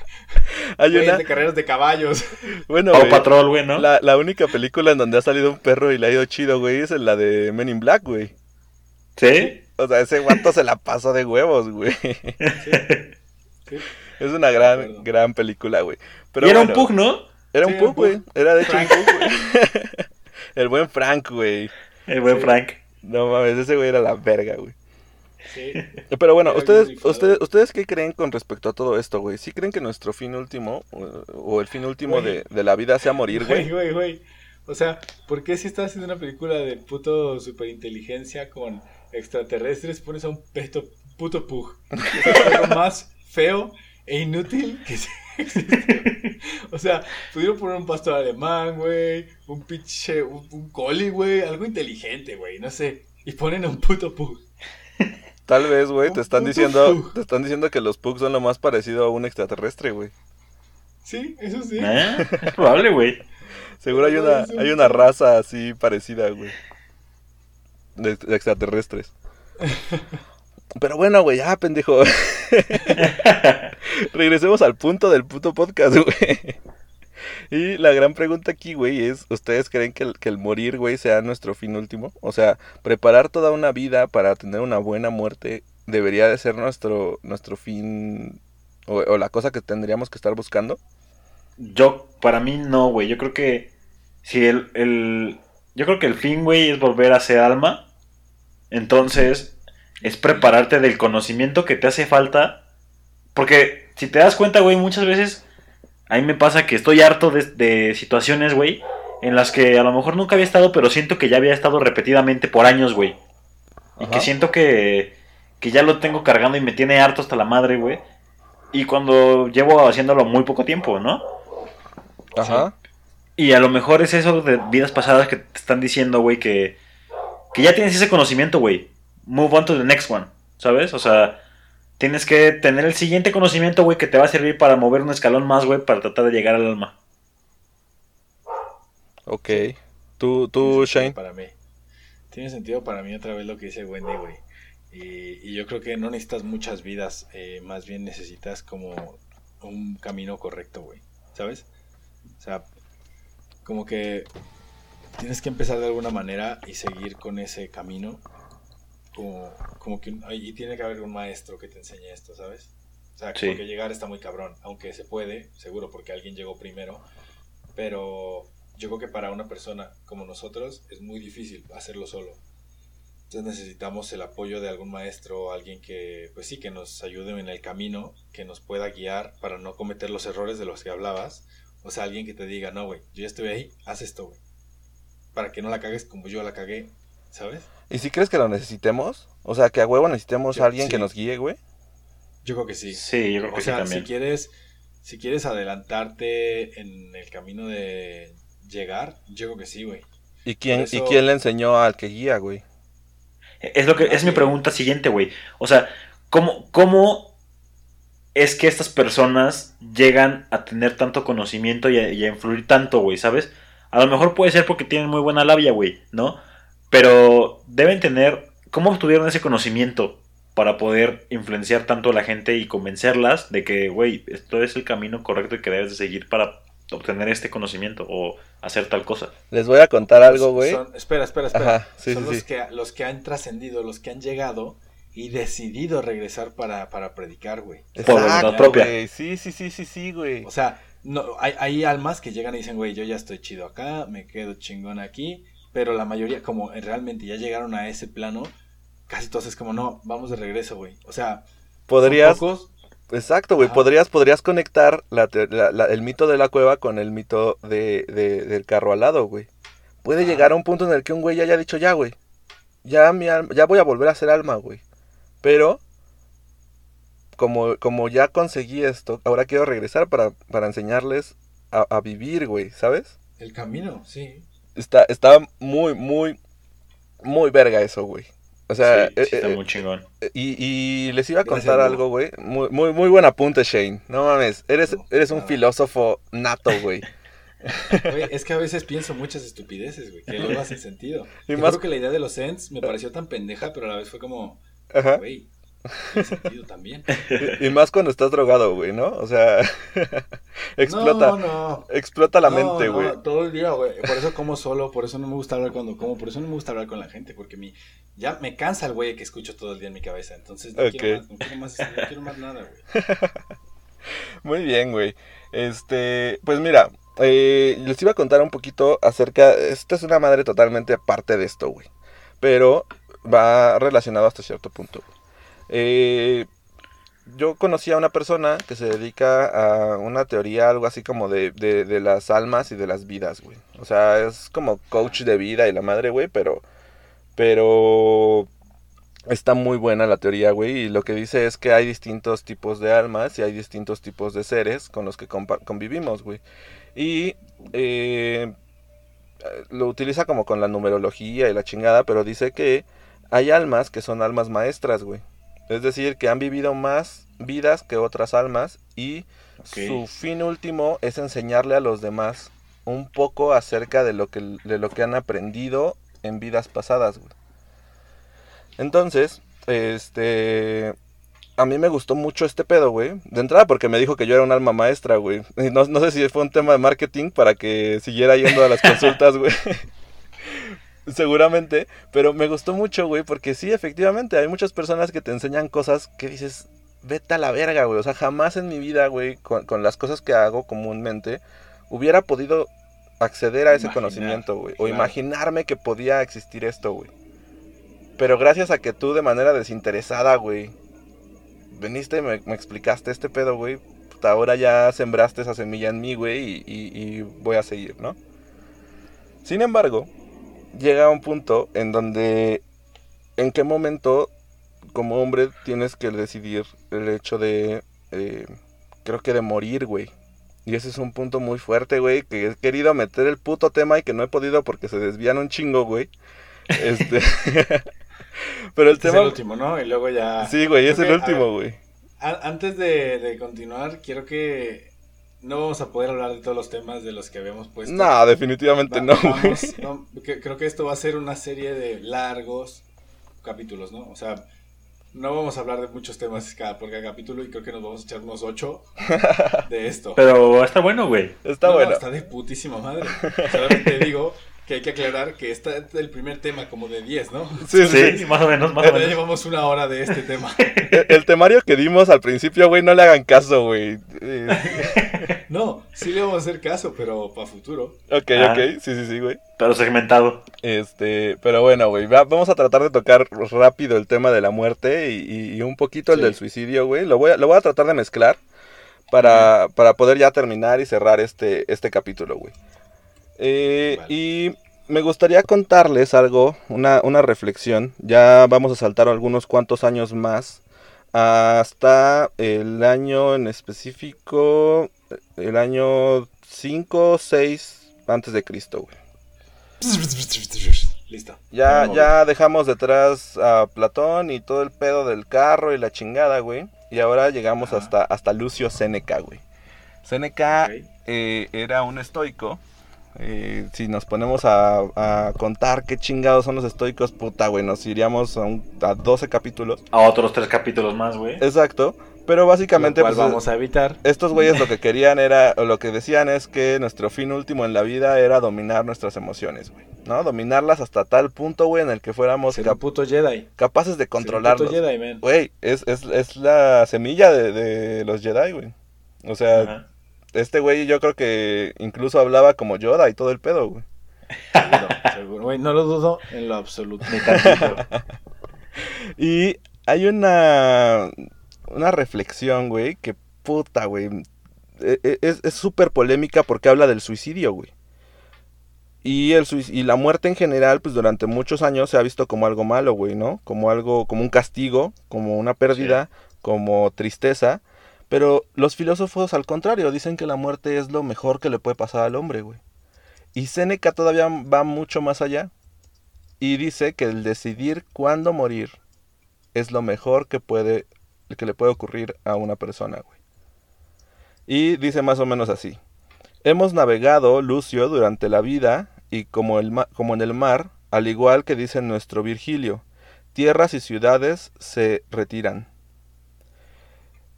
Hay Güey, una... de carreras de caballos. Bueno, güey, Patrol, güey, ¿no? la, la única película en donde ha salido un perro y le ha ido chido, güey, es la de Men in Black, güey. ¿Sí? O sea, ese guato se la pasó de huevos, güey. Sí. Es una gran, gran película, güey. Pero y era bueno, un pug, ¿no? Era Sí, un pug, güey. Era de hecho Frank. un pug, güey. El buen Frank, güey. El buen Sí. Frank. No mames, ese güey era la verga, güey. Sí. Pero bueno, ustedes, ustedes, ¿ustedes qué creen con respecto a todo esto, güey? ¿Sí creen que nuestro fin último, o, o el fin último de, de la vida sea morir, Güey, güey? güey, güey. O sea, ¿por qué si estás haciendo una película de puto superinteligencia con extraterrestres pones a un peto, puto pug? Es algo más feo e inútil que existe. O sea, pudieron poner un pastor alemán, güey, un pinche, un, un collie, güey, algo inteligente, güey, no sé. Y ponen a un puto pug. Tal vez, güey, te están diciendo, pug. te están diciendo que los pugs son lo más parecido a un extraterrestre, güey. Sí, eso sí. ¿Eh? Es probable, güey. Seguro hay una, hay una raza así parecida, güey. De, de extraterrestres. Pero bueno, güey, ya, pendejo. Regresemos al punto del puto podcast, güey. Y la gran pregunta aquí, güey, es, ¿ustedes creen que el, que el morir, güey, sea nuestro fin último? O sea, preparar toda una vida para tener una buena muerte debería de ser nuestro, nuestro fin o, la cosa que tendríamos que estar buscando. Yo, para mí no, güey. Yo creo que si el, el... Yo creo que el fin, güey, es volver a ser alma. Entonces, es prepararte del conocimiento que te hace falta. Porque, si te das cuenta, güey, muchas veces a mí me pasa que estoy harto de, de situaciones, güey, en las que a lo mejor nunca había estado, pero siento que ya había estado repetidamente por años, güey. Y que siento que, que ya lo tengo cargando y me tiene harto hasta la madre, güey. Y cuando llevo haciéndolo muy poco tiempo, ¿no? Ajá. Y a lo mejor es eso de vidas pasadas que te están diciendo, güey, que, que ya tienes ese conocimiento, güey. Move on to the next one, ¿sabes? O sea, tienes que tener el siguiente conocimiento, güey, que te va a servir para mover un escalón más, güey, para tratar de llegar al alma. Ok. ¿Tú, tú Tiene sentido Shane? Para mí. Tiene sentido para mí otra vez lo que dice Wendy, güey. Y, y yo creo que no necesitas muchas vidas, eh, más bien necesitas como un camino correcto, güey. ¿Sabes? O sea, como que tienes que empezar de alguna manera y seguir con ese camino. Como, como que y tiene que haber un maestro que te enseñe esto, ¿sabes? O sea, Sí. porque llegar está muy cabrón, aunque se puede, seguro, porque alguien llegó primero, pero yo creo que para una persona como nosotros es muy difícil hacerlo solo. Entonces necesitamos el apoyo de algún maestro, alguien que, pues sí, que nos ayude en el camino, que nos pueda guiar para no cometer los errores de los que hablabas. O sea, alguien que te diga, no, güey, yo ya estuve ahí, haz esto, güey. Para que no la cagues como yo la cagué, ¿sabes? ¿Y si crees que lo necesitemos? O sea, que a huevo necesitemos Yo- a alguien que nos guíe, güey. Yo creo que sí. Sí, yo creo que O sea, sí también. si quieres, si quieres adelantarte en el camino de llegar, yo creo que sí, güey. ¿Y quién, ¿Y quién le enseñó al que guía, güey? Es lo que es mi pregunta siguiente, güey. O sea, ¿cómo, ¿cómo es que estas personas llegan a tener tanto conocimiento y a, y a influir tanto, güey? ¿Sabes? A lo mejor puede ser porque tienen muy buena labia, güey, ¿no? Pero deben tener... ¿Cómo obtuvieron ese conocimiento para poder influenciar tanto a la gente y convencerlas de que, güey, esto es el camino correcto y que debes de seguir para obtener este conocimiento o hacer tal cosa? Les voy a contar algo, güey. Son- espera, espera, espera. Ajá, sí, Son sí, los, sí. Que, los que han trascendido, los que han llegado y decidido regresar para, para predicar, güey. Por voluntad propia. güey. Sí, sí, sí, sí, sí, güey. O sea, no, hay, hay almas que llegan y dicen, güey, yo ya estoy chido acá, me quedo chingón aquí, pero la mayoría, como realmente ya llegaron a ese plano, casi todos es como, no, vamos de regreso, güey. O sea, Podrías, pocos, exacto, güey, podrías, podrías conectar la te- la- la- el mito de la cueva con el mito de, de- del carro al lado, güey. Puede Ajá. llegar a un punto en el que un güey haya dicho, ya, güey, ya, mi alma- ya voy a volver a ser alma, güey. Pero, como, como ya conseguí esto, ahora quiero regresar para, para enseñarles a, a vivir, güey, ¿sabes? el camino, sí. Está, está muy, muy, muy verga eso, güey. O sea, sí, eh, sí, está eh, muy chingón. y, y les iba a contar algo, güey. Muy, muy, muy buen apunte, Shane. No mames, eres, No, eres un filósofo nato, güey. Güey, es que a veces pienso muchas estupideces, güey, que luego hacen sentido. Y Yo más- creo que la idea de los Ents me pareció tan pendeja, pero a la vez fue como, Ajá. güey, sentido también. Y, y más cuando estás drogado, güey, ¿no? O sea, explota, No, no. explota la No, mente, güey. todo el día, güey. Por eso como solo, por eso no me gusta hablar cuando como, por eso no me gusta hablar con la gente, porque mi, ya me cansa el güey que escucho todo el día en mi cabeza. Entonces no, quiero, más, no, quiero, más, no quiero más nada, güey. Muy bien, güey. Este, pues mira, eh, les iba a contar un poquito acerca. Esta es una madre totalmente aparte de esto, güey. pero va relacionado hasta cierto punto. Eh, yo conocí a una persona que se dedica a una teoría, algo así como de, de, las almas y de las vidas, güey. O sea, es como coach de vida y la madre, güey, pero... Pero... Está muy buena la teoría, güey, y lo que dice es que hay distintos tipos de almas y hay distintos tipos de seres con los que convivimos, güey. Y eh, lo utiliza como con la numerología y la chingada, pero dice que hay almas que son almas maestras, güey. Es decir, que han vivido más vidas que otras almas y su fin último es enseñarle a los demás un poco acerca de lo que, de lo que han aprendido en vidas pasadas, güey. Entonces, este... A mí me gustó mucho este pedo, güey. De entrada porque me dijo que yo era un alma maestra, güey. Y No, no sé si fue un tema de marketing para que siguiera yendo a las consultas, güey. Seguramente. Pero me gustó mucho, güey, porque sí, efectivamente, hay muchas personas que te enseñan cosas que dices, vete a la verga, güey. O sea, jamás en mi vida, güey, con, con las cosas que hago comúnmente, hubiera podido acceder a ese Imaginar, conocimiento, güey. O imaginarme que podía existir esto, güey. Pero gracias a que tú de manera desinteresada, güey, viniste y me, me explicaste este pedo, güey. puta, Ahora ya sembraste esa semilla en mí, güey, y, y- y voy a seguir, ¿no? Sin embargo, llega un punto en donde, ¿en qué momento como hombre tienes que decidir el hecho de, eh, creo que de morir, güey? Y ese es un punto muy fuerte, güey, que he querido meter el puto tema y que no he podido porque se desvían un chingo, güey. Este... Pero el Este es tema... el último, ¿no? Y luego ya... Sí, güey, es el a último, güey. a- Antes de, de continuar, quiero que no vamos a poder hablar de todos los temas de los que habíamos puesto. No, definitivamente Va- no, güey. vamos, no, que- creo que esto va a ser una serie de largos capítulos, ¿no? O sea, no vamos a hablar de muchos temas cada, por cada capítulo y creo que nos vamos a echar unos ocho de esto. Pero está bueno, güey. Está No, no, bueno. está de putísima madre. Solamente digo que hay que aclarar que este es el primer tema como de 10, ¿no? Sí, sí, Sí, más o menos, más o Ya menos. llevamos una hora de este tema. El, el temario que dimos al principio, güey, no le hagan caso, güey. No, sí le vamos a hacer caso, pero para futuro. ok, Ah. ok, sí, sí, sí, güey. Pero segmentado. Este, pero bueno, güey, va- vamos a tratar de tocar rápido el tema de la muerte y, y- y un poquito el Sí. del suicidio, güey. Lo voy, a, lo voy a tratar de mezclar para, para poder ya terminar y cerrar este, este capítulo, güey. Eh, Vale. Y me gustaría contarles algo, una, una reflexión. Ya vamos a saltar algunos cuantos años más. Hasta el año en específico, el año 5 o 6 antes de Cristo, güey. Listo. Ya, ya dejamos detrás a Platón y todo el pedo del carro y la chingada, güey. Y ahora llegamos Ajá. hasta, hasta Lucio Séneca, güey. Séneca Ok. eh, era un estoico. Eh, si nos ponemos a, a contar qué chingados son los estoicos, puta, güey, nos iríamos a, un- a 12 capítulos. A otros tres capítulos más, güey. Exacto. Pero básicamente, pues, vamos a evitar. estos güeyes lo que querían era, o lo que decían es que nuestro fin último en la vida era dominar nuestras emociones, güey. ¿No? Dominarlas hasta tal punto, güey, en el que fuéramos Ser cap- un puto Jedi. capaces de Ser un controlarlos. puto Jedi, man. Güey, es, es, es la semilla de, de los Jedi, güey. O sea, Ajá. este güey yo creo que incluso hablaba como Yoda y todo el pedo, güey. Seguro, seguro. Güey, no lo dudo en lo absoluto. Ni. Y hay una, una reflexión, güey, que puta, güey. e- e- Es súper polémica porque habla del suicidio, güey. Y, el y la muerte en general, pues durante muchos años se ha visto como algo malo, güey, ¿no? Como algo, como un castigo, como una pérdida, como tristeza. Pero los filósofos, al contrario, dicen que la muerte es lo mejor que le puede pasar al hombre, güey. Y Séneca todavía va mucho más allá. Y dice que el decidir cuándo morir es lo mejor que puede que le puede ocurrir a una persona, güey. Y dice más o menos así: Hemos navegado, Lucio, durante la vida y como, como en el mar, al igual que dice nuestro Virgilio, tierras y ciudades se retiran.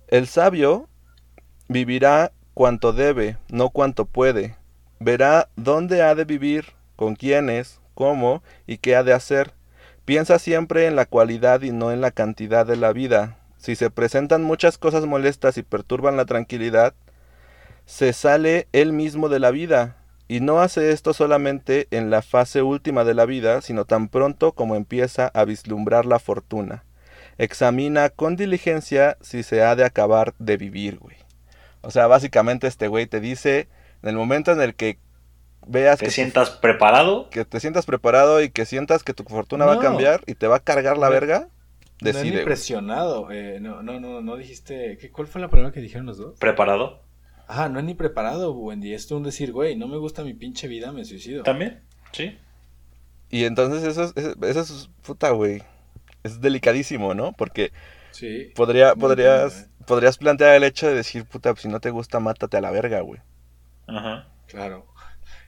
El sabio vivirá cuanto debe, no cuanto puede. Verá dónde ha de vivir, con quiénes, cómo y qué ha de hacer. Piensa siempre en la cualidad y no en la cantidad de la vida. Si se presentan muchas cosas molestas y perturban la tranquilidad, se sale él mismo de la vida y no hace esto solamente en la fase última de la vida, sino tan pronto como empieza a vislumbrar la fortuna. Examina con diligencia si se ha de acabar de vivir, güey. O sea, básicamente este güey te dice, en el momento en el que veas ¿Te que, sientas preparado? que te sientas preparado y que sientas que tu fortuna va a cambiar y te va a cargar la verga, decide. ni güey. presionado. eh, no, no, no, no dijiste. ¿qué, ¿Cuál fue la palabra que dijeron los dos? ¿Preparado? Ajá, no es ni preparado, Wendy. Es un decir, güey, no me gusta mi pinche vida, me suicido. ¿También? Sí. Y entonces eso es, eso es puta, güey. Es delicadísimo, ¿no? Porque Sí. podría, podrías, eh. podrías plantear el hecho de decir, puta, pues, si no te gusta, mátate a la verga, güey. Ajá. Claro.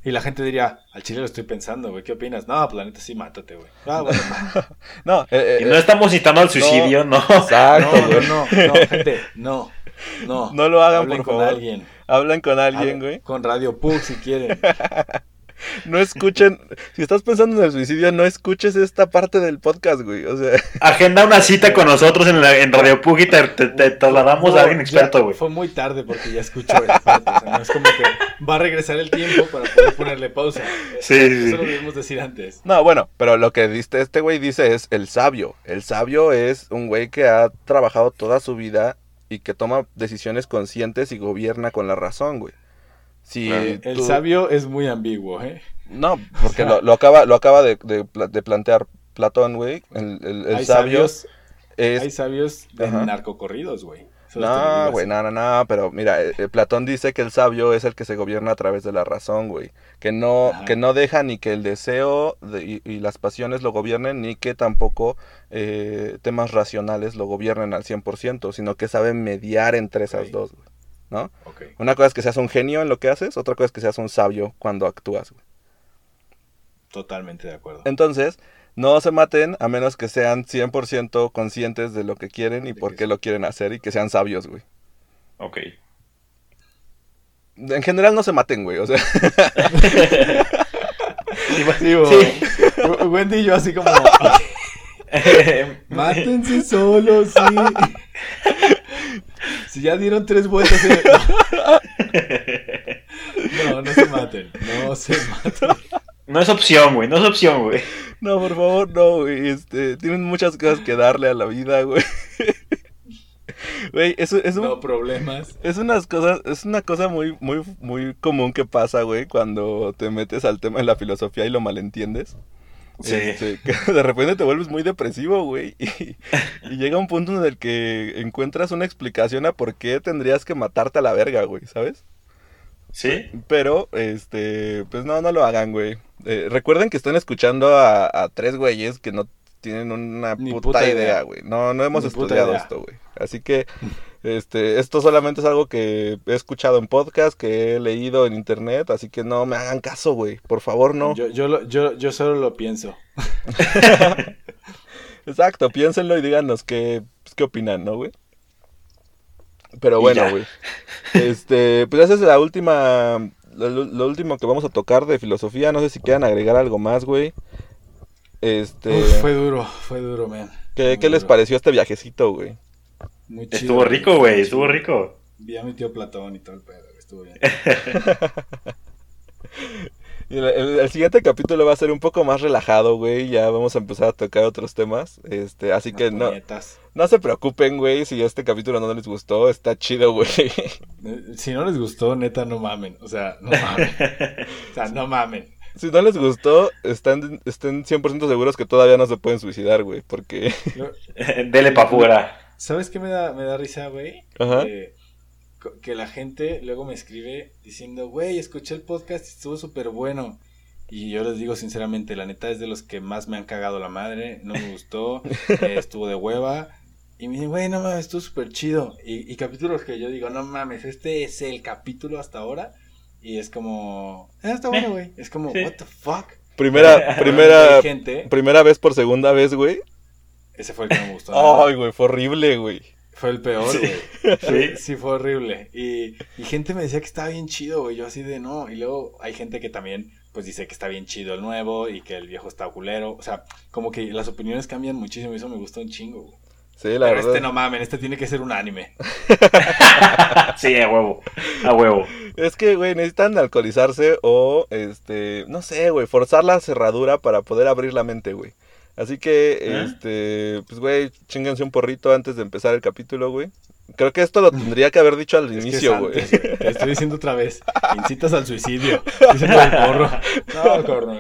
Y la gente diría, al chile lo estoy pensando, güey, ¿qué opinas? No, planeta, sí, mátate, güey. Ah, bueno. No, eh, Y eh, no estamos incitando al suicidio, no. exacto, No, güey. no, no, no, gente, no. No. No lo hagan, Hablen por con favor. alguien. Hablan con alguien, Hablen güey. Con Radio Pug si quieren. No escuchen. Si estás pensando en el suicidio, no escuches esta parte del podcast, güey. O sea, Agenda una cita con nosotros en, la- en Radio Pug y te, te- te trasladamos No, a alguien ya experto, güey. Fue muy tarde porque ya escucho esa parte. O sea, no es como que va a regresar el tiempo para poder ponerle pausa. Sí, sí, Eso lo sí. debimos decir antes. no, bueno, pero lo que diste este güey dice es el sabio. El sabio es un güey que ha trabajado toda su vida y que toma decisiones conscientes y gobierna con la razón, güey. Si Claro. El tú- sabio es muy ambiguo, ¿eh? No, porque O sea- lo, lo acaba, lo acaba de, de pla- de plantear Platón, güey. El, el- el hay sabio sabios, es hay sabios de Ajá. narcocorridos, güey. No, güey, no, no, no, pero mira, eh, eh, Platón dice que el sabio es el que se gobierna a través de la razón, güey. Que no, Ajá. que no deja ni que el deseo de- y, y las pasiones lo gobiernen, ni que tampoco eh, temas racionales lo gobiernen al 100%, sino que sabe mediar entre esas dos, güey. ¿No? Una cosa es que seas un genio en lo que haces, otra cosa es que seas un sabio cuando actúas, güey. totalmente de acuerdo. Entonces, no se maten a menos que sean 100% conscientes de lo que quieren y De por qué sí. lo quieren hacer y que sean sabios, güey. Ok. En general no se maten, güey, o sea... Sí. Sí. Wendy y yo así como... Mátense solos, sí. Si ya dieron tres vueltas. eh, No, no se maten. No se maten. No es opción, güey. No es opción, güey. No, por favor, no, güey. Este, tienen muchas cosas que darle a la vida, güey. Güey, eso es un, No problemas. es unas cosas, es una cosa muy, muy, muy común que pasa, güey, cuando te metes al tema de la filosofía y lo malentiendes. Sí. Este, que de repente te vuelves muy depresivo, güey. Y, y llega un punto en el que encuentras una explicación a por qué tendrías que matarte a la verga, güey, ¿sabes? ¿Sí? Pero, este, pues no, no lo hagan, güey. Eh, recuerden que están escuchando a, a tres güeyes que no tienen una puta, puta idea, güey. No, no hemos Ni estudiado esto, güey. Así que, este, esto solamente es algo que he escuchado en podcast, que he leído en internet, así que no me hagan caso, güey. Por favor, no. Yo, yo, lo- yo, yo solo lo pienso. Exacto, piénsenlo y díganos qué, pues, qué opinan, ¿no, güey? Pero bueno, güey. Este, pues esa es la última, lo, lo último que vamos a tocar de filosofía. No sé si quieran agregar algo más, güey. Este, Uf, fue duro, fue duro, man. ¿qué, qué les pareció este viajecito, güey? Muy chido, Estuvo rico, güey. Estuvo rico. Vi a mi tío Platón y todo el pedo, estuvo bien. El, el- el siguiente capítulo va a ser un poco más relajado, güey. Ya vamos a empezar a tocar otros temas. Este, así que no, no se preocupen, güey. Si este capítulo no les gustó, está chido, güey. Eh, Si no les gustó, neta, no mamen. O sea, no mamen. O sea, no mamen. Si no les gustó, están, estén 100% seguros que todavía no se pueden suicidar, güey. Porque. Dele pa' afuera. ¿Sabes qué me da, me da risa, güey? Ajá. Eh, que la gente luego me escribe diciendo, güey, escuché el podcast y estuvo súper bueno. Y yo les digo sinceramente, la neta es de los que más me han cagado la madre, no me gustó, eh, estuvo de hueva. Y me dicen, güey, no mames, estuvo súper chido. Y, y capítulos que yo digo, no mames, este es el capítulo hasta ahora. Y es como, ah, está bueno, güey. Es como, Sí. what the fuck. Primera, primera, gente, primera vez por segunda vez, güey. Ese fue el que no me gustó. Ay, güey, fue horrible, güey. Fue el peor, Sí. güey. Sí. Sí, fue horrible. Y, y gente me decía que estaba bien chido, güey. Yo así de no. Y luego hay gente que también, pues dice que está bien chido el nuevo y que el viejo está culero. O sea, como que las opiniones cambian muchísimo. Y eso me gustó un chingo, güey. Sí, la Pero verdad. este no mamen, este tiene que ser un anime. Sí, a huevo. A huevo. Es que, güey, necesitan alcoholizarse o, este, no sé, güey, forzar la cerradura para poder abrir la mente, güey. Así que, ¿Eh? este, pues, güey, chinguense un porrito antes de empezar el capítulo, güey. Creo que esto lo tendría que haber dicho al Es inicio, güey. Te estoy diciendo otra vez. Incitas al suicidio. Diciendo el porro. No, cabrón.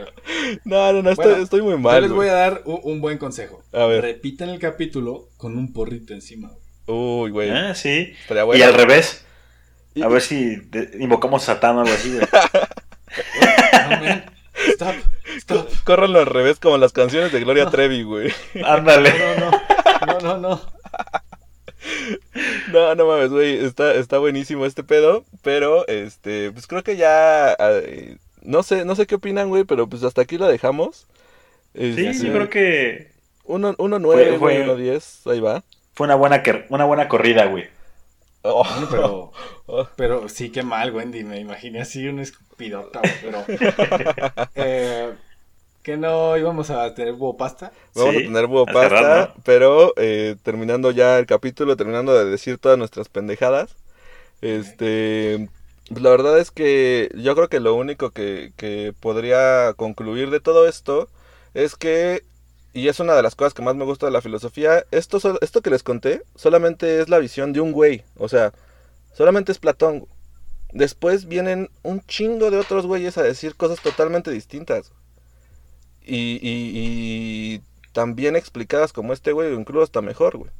No, no, no, estoy, Bueno, estoy muy Yo mal, les voy a dar un, un buen consejo. A ver. Repiten el capítulo con un porrito encima. güey. Uy, güey, Ah, sí. estaría bueno. Y al revés. A ver si invocamos a Satán o algo así, güey. No. Stop. Stop. Córranlo al revés como las canciones de Gloria Trevi, güey. Ándale. No, no. No, no, no. No, no mames, güey, está, está buenísimo este pedo, pero, este, pues creo que ya, eh, no sé, no sé qué opinan, güey, pero pues hasta aquí lo dejamos. Sí, Este, yo creo que Uno, uno nueve, Fue- güey, fue- uno diez, ahí va. fue una buena, una buena corrida, güey. Oh, Bueno, pero, oh, pero sí, qué mal, Wendy. Me imaginé así una escupidota, pero. Eh, que no íbamos a tener huevo pasta. Vamos Sí, a tener huevo cerrar, pasta, ¿no? pero eh, terminando ya el capítulo, terminando de decir todas nuestras pendejadas, este, pues, la verdad es que yo creo que lo único que, que podría concluir de todo esto es que, y es una de las cosas que más me gusta de la filosofía, esto, esto que les conté solamente es la visión de un güey, o sea, solamente es Platón. Después vienen un chingo de otros güeyes a decir cosas totalmente distintas. Y, y- y también explicadas como este güey, o incluso hasta mejor, güey.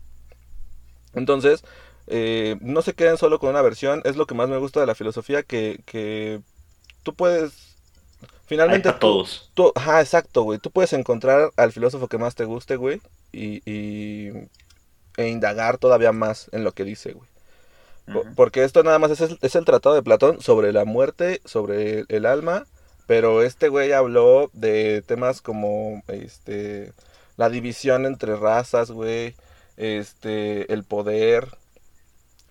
Entonces, eh, no se queden solo con una versión, es lo que más me gusta de la filosofía, que, que tú puedes... Finalmente, para tú- todos. tú- ajá, exacto, güey. Tú puedes encontrar al filósofo que más te guste, güey, y, y- e indagar todavía más en lo que dice, güey. Porque esto nada más es el, es el tratado de Platón sobre la muerte, sobre el, el alma, pero este güey habló de temas como este la división entre razas, güey, este el poder,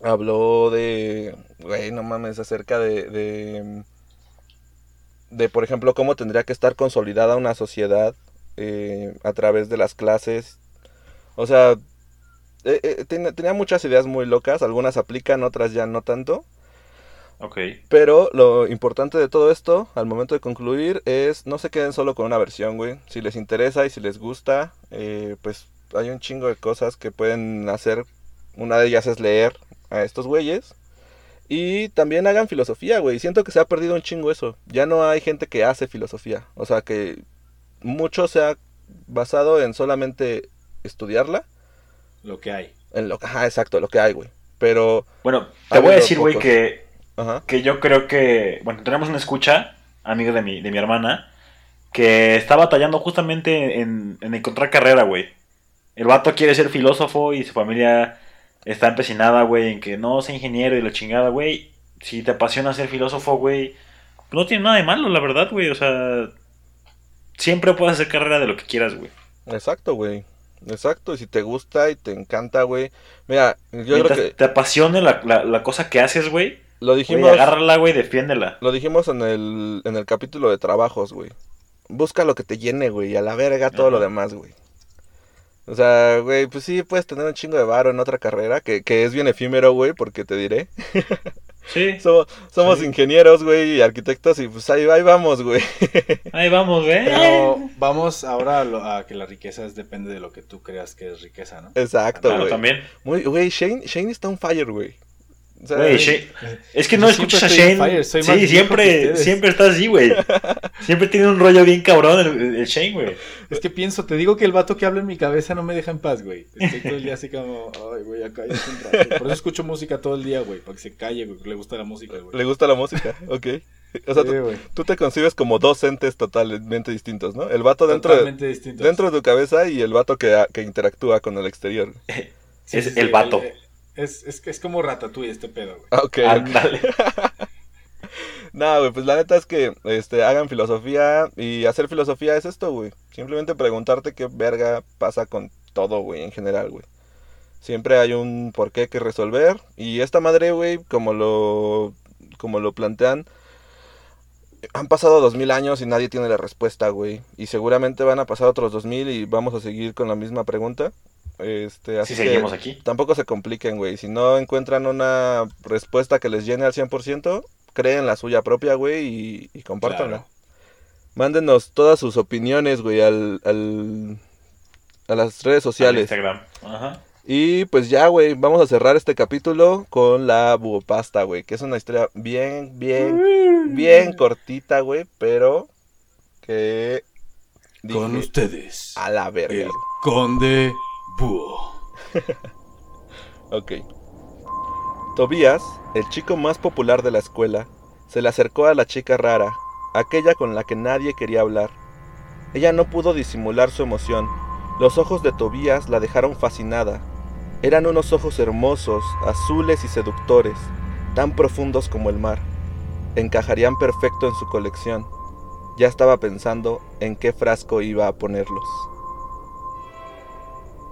habló de, güey, no mames, acerca de, de, de, por ejemplo, cómo tendría que estar consolidada una sociedad eh, a través de las clases. O sea, eh, eh, ten- tenía muchas ideas muy locas, algunas aplican, otras ya no tanto. Ok. Pero lo importante de todo esto, al momento de concluir, es no se queden solo con una versión, güey. Si les interesa y si les gusta, eh, pues hay un chingo de cosas que pueden hacer. Una de ellas es leer a estos güeyes. Y también hagan filosofía, güey. Siento que se ha perdido un chingo eso. Ya no hay gente que hace filosofía. O sea que mucho se ha basado en solamente estudiarla. Lo que hay. En lo, ajá, exacto, lo que hay, güey. Pero, Bueno, te voy a decir, güey, que, ajá. que yo creo que. Bueno, tenemos una escucha, amigo de mi, de mi hermana, que está batallando justamente en, en encontrar carrera, güey. El vato quiere ser filósofo y su familia está empecinada, güey, en que no sea ingeniero y la chingada, güey. Si te apasiona ser filósofo, güey, no tiene nada de malo, la verdad, güey. O sea, siempre puedes hacer carrera de lo que quieras, güey. Exacto, güey. Exacto, y si te gusta y te encanta, güey. Mira, yo creo que te apasione la, la, la cosa que haces, güey, lo güey, dijimos, agárrala, güey, defiéndela. lo dijimos en el, en el capítulo de trabajos, güey. Busca lo que te llene, güey, y a la verga todo lo demás, güey. O sea, güey, pues sí, puedes tener un chingo de varo en otra carrera, que, que es bien efímero, güey, porque te diré. Sí, Somos, somos Sí. ingenieros, güey, y arquitectos, y pues ahí, ahí vamos, güey. ahí vamos, güey. Pero vamos ahora a, lo- a que la riqueza es- depende de lo que tú creas que es riqueza, ¿no? Exacto, Claro, güey. también. Muy, güey, Shane, Shane está on fire, güey. O sea, Güey, Shane- es que no escuchas a Shane. fire, soy más sí, siempre, siempre está así, güey. Siempre tiene un rollo bien cabrón el, el Shane, güey. Es que pienso, te digo que el vato que habla en mi cabeza no me deja en paz, güey. Estoy todo el día así como, ay, güey, ya un rato. Por eso escucho música todo el día, güey, para que se calle, güey, que le gusta la música, güey. Le gusta la música, ok. O sea, Sí, tú, te concibes como dos entes totalmente distintos, ¿no? El vato dentro de, Totalmente distintos. dentro de tu cabeza y el vato que, que interactúa con el exterior. Sí, es sí, sí, el vato. Es, es, que es como Ratatouille este pedo, güey. Ok. Ándale. No, güey, pues la neta es que este, hagan filosofía y hacer filosofía es esto, güey. Simplemente preguntarte qué verga pasa con todo, güey, en general, güey. Siempre hay un porqué que resolver y esta madre, güey, como lo, como lo plantean, han pasado dos mil años y nadie tiene la respuesta, güey. Y seguramente van a pasar otros dos mil y vamos a seguir con la misma pregunta. Este, así Si que seguimos aquí. tampoco se compliquen, güey. Si no encuentran una respuesta que les llene al 100%, creen la suya propia, güey, y, y compártanla. Claro. Mándenos todas sus opiniones, güey, al, al- a las redes Al sociales. Instagram. Ajá. Y pues ya, güey, vamos a cerrar este capítulo con la bubopasta, güey, que es una historia bien, bien, bien cortita, güey, pero que... Con ustedes, A la verga. el. Conde Ok. Tobías, el chico más popular de la escuela, se le acercó a la chica rara, aquella con la que nadie quería hablar. Ella no pudo disimular su emoción. Los ojos de Tobías la dejaron fascinada. Eran unos ojos hermosos, azules y seductores, tan profundos como el mar. Encajarían perfecto en su colección. Ya estaba pensando en qué frasco iba a ponerlos.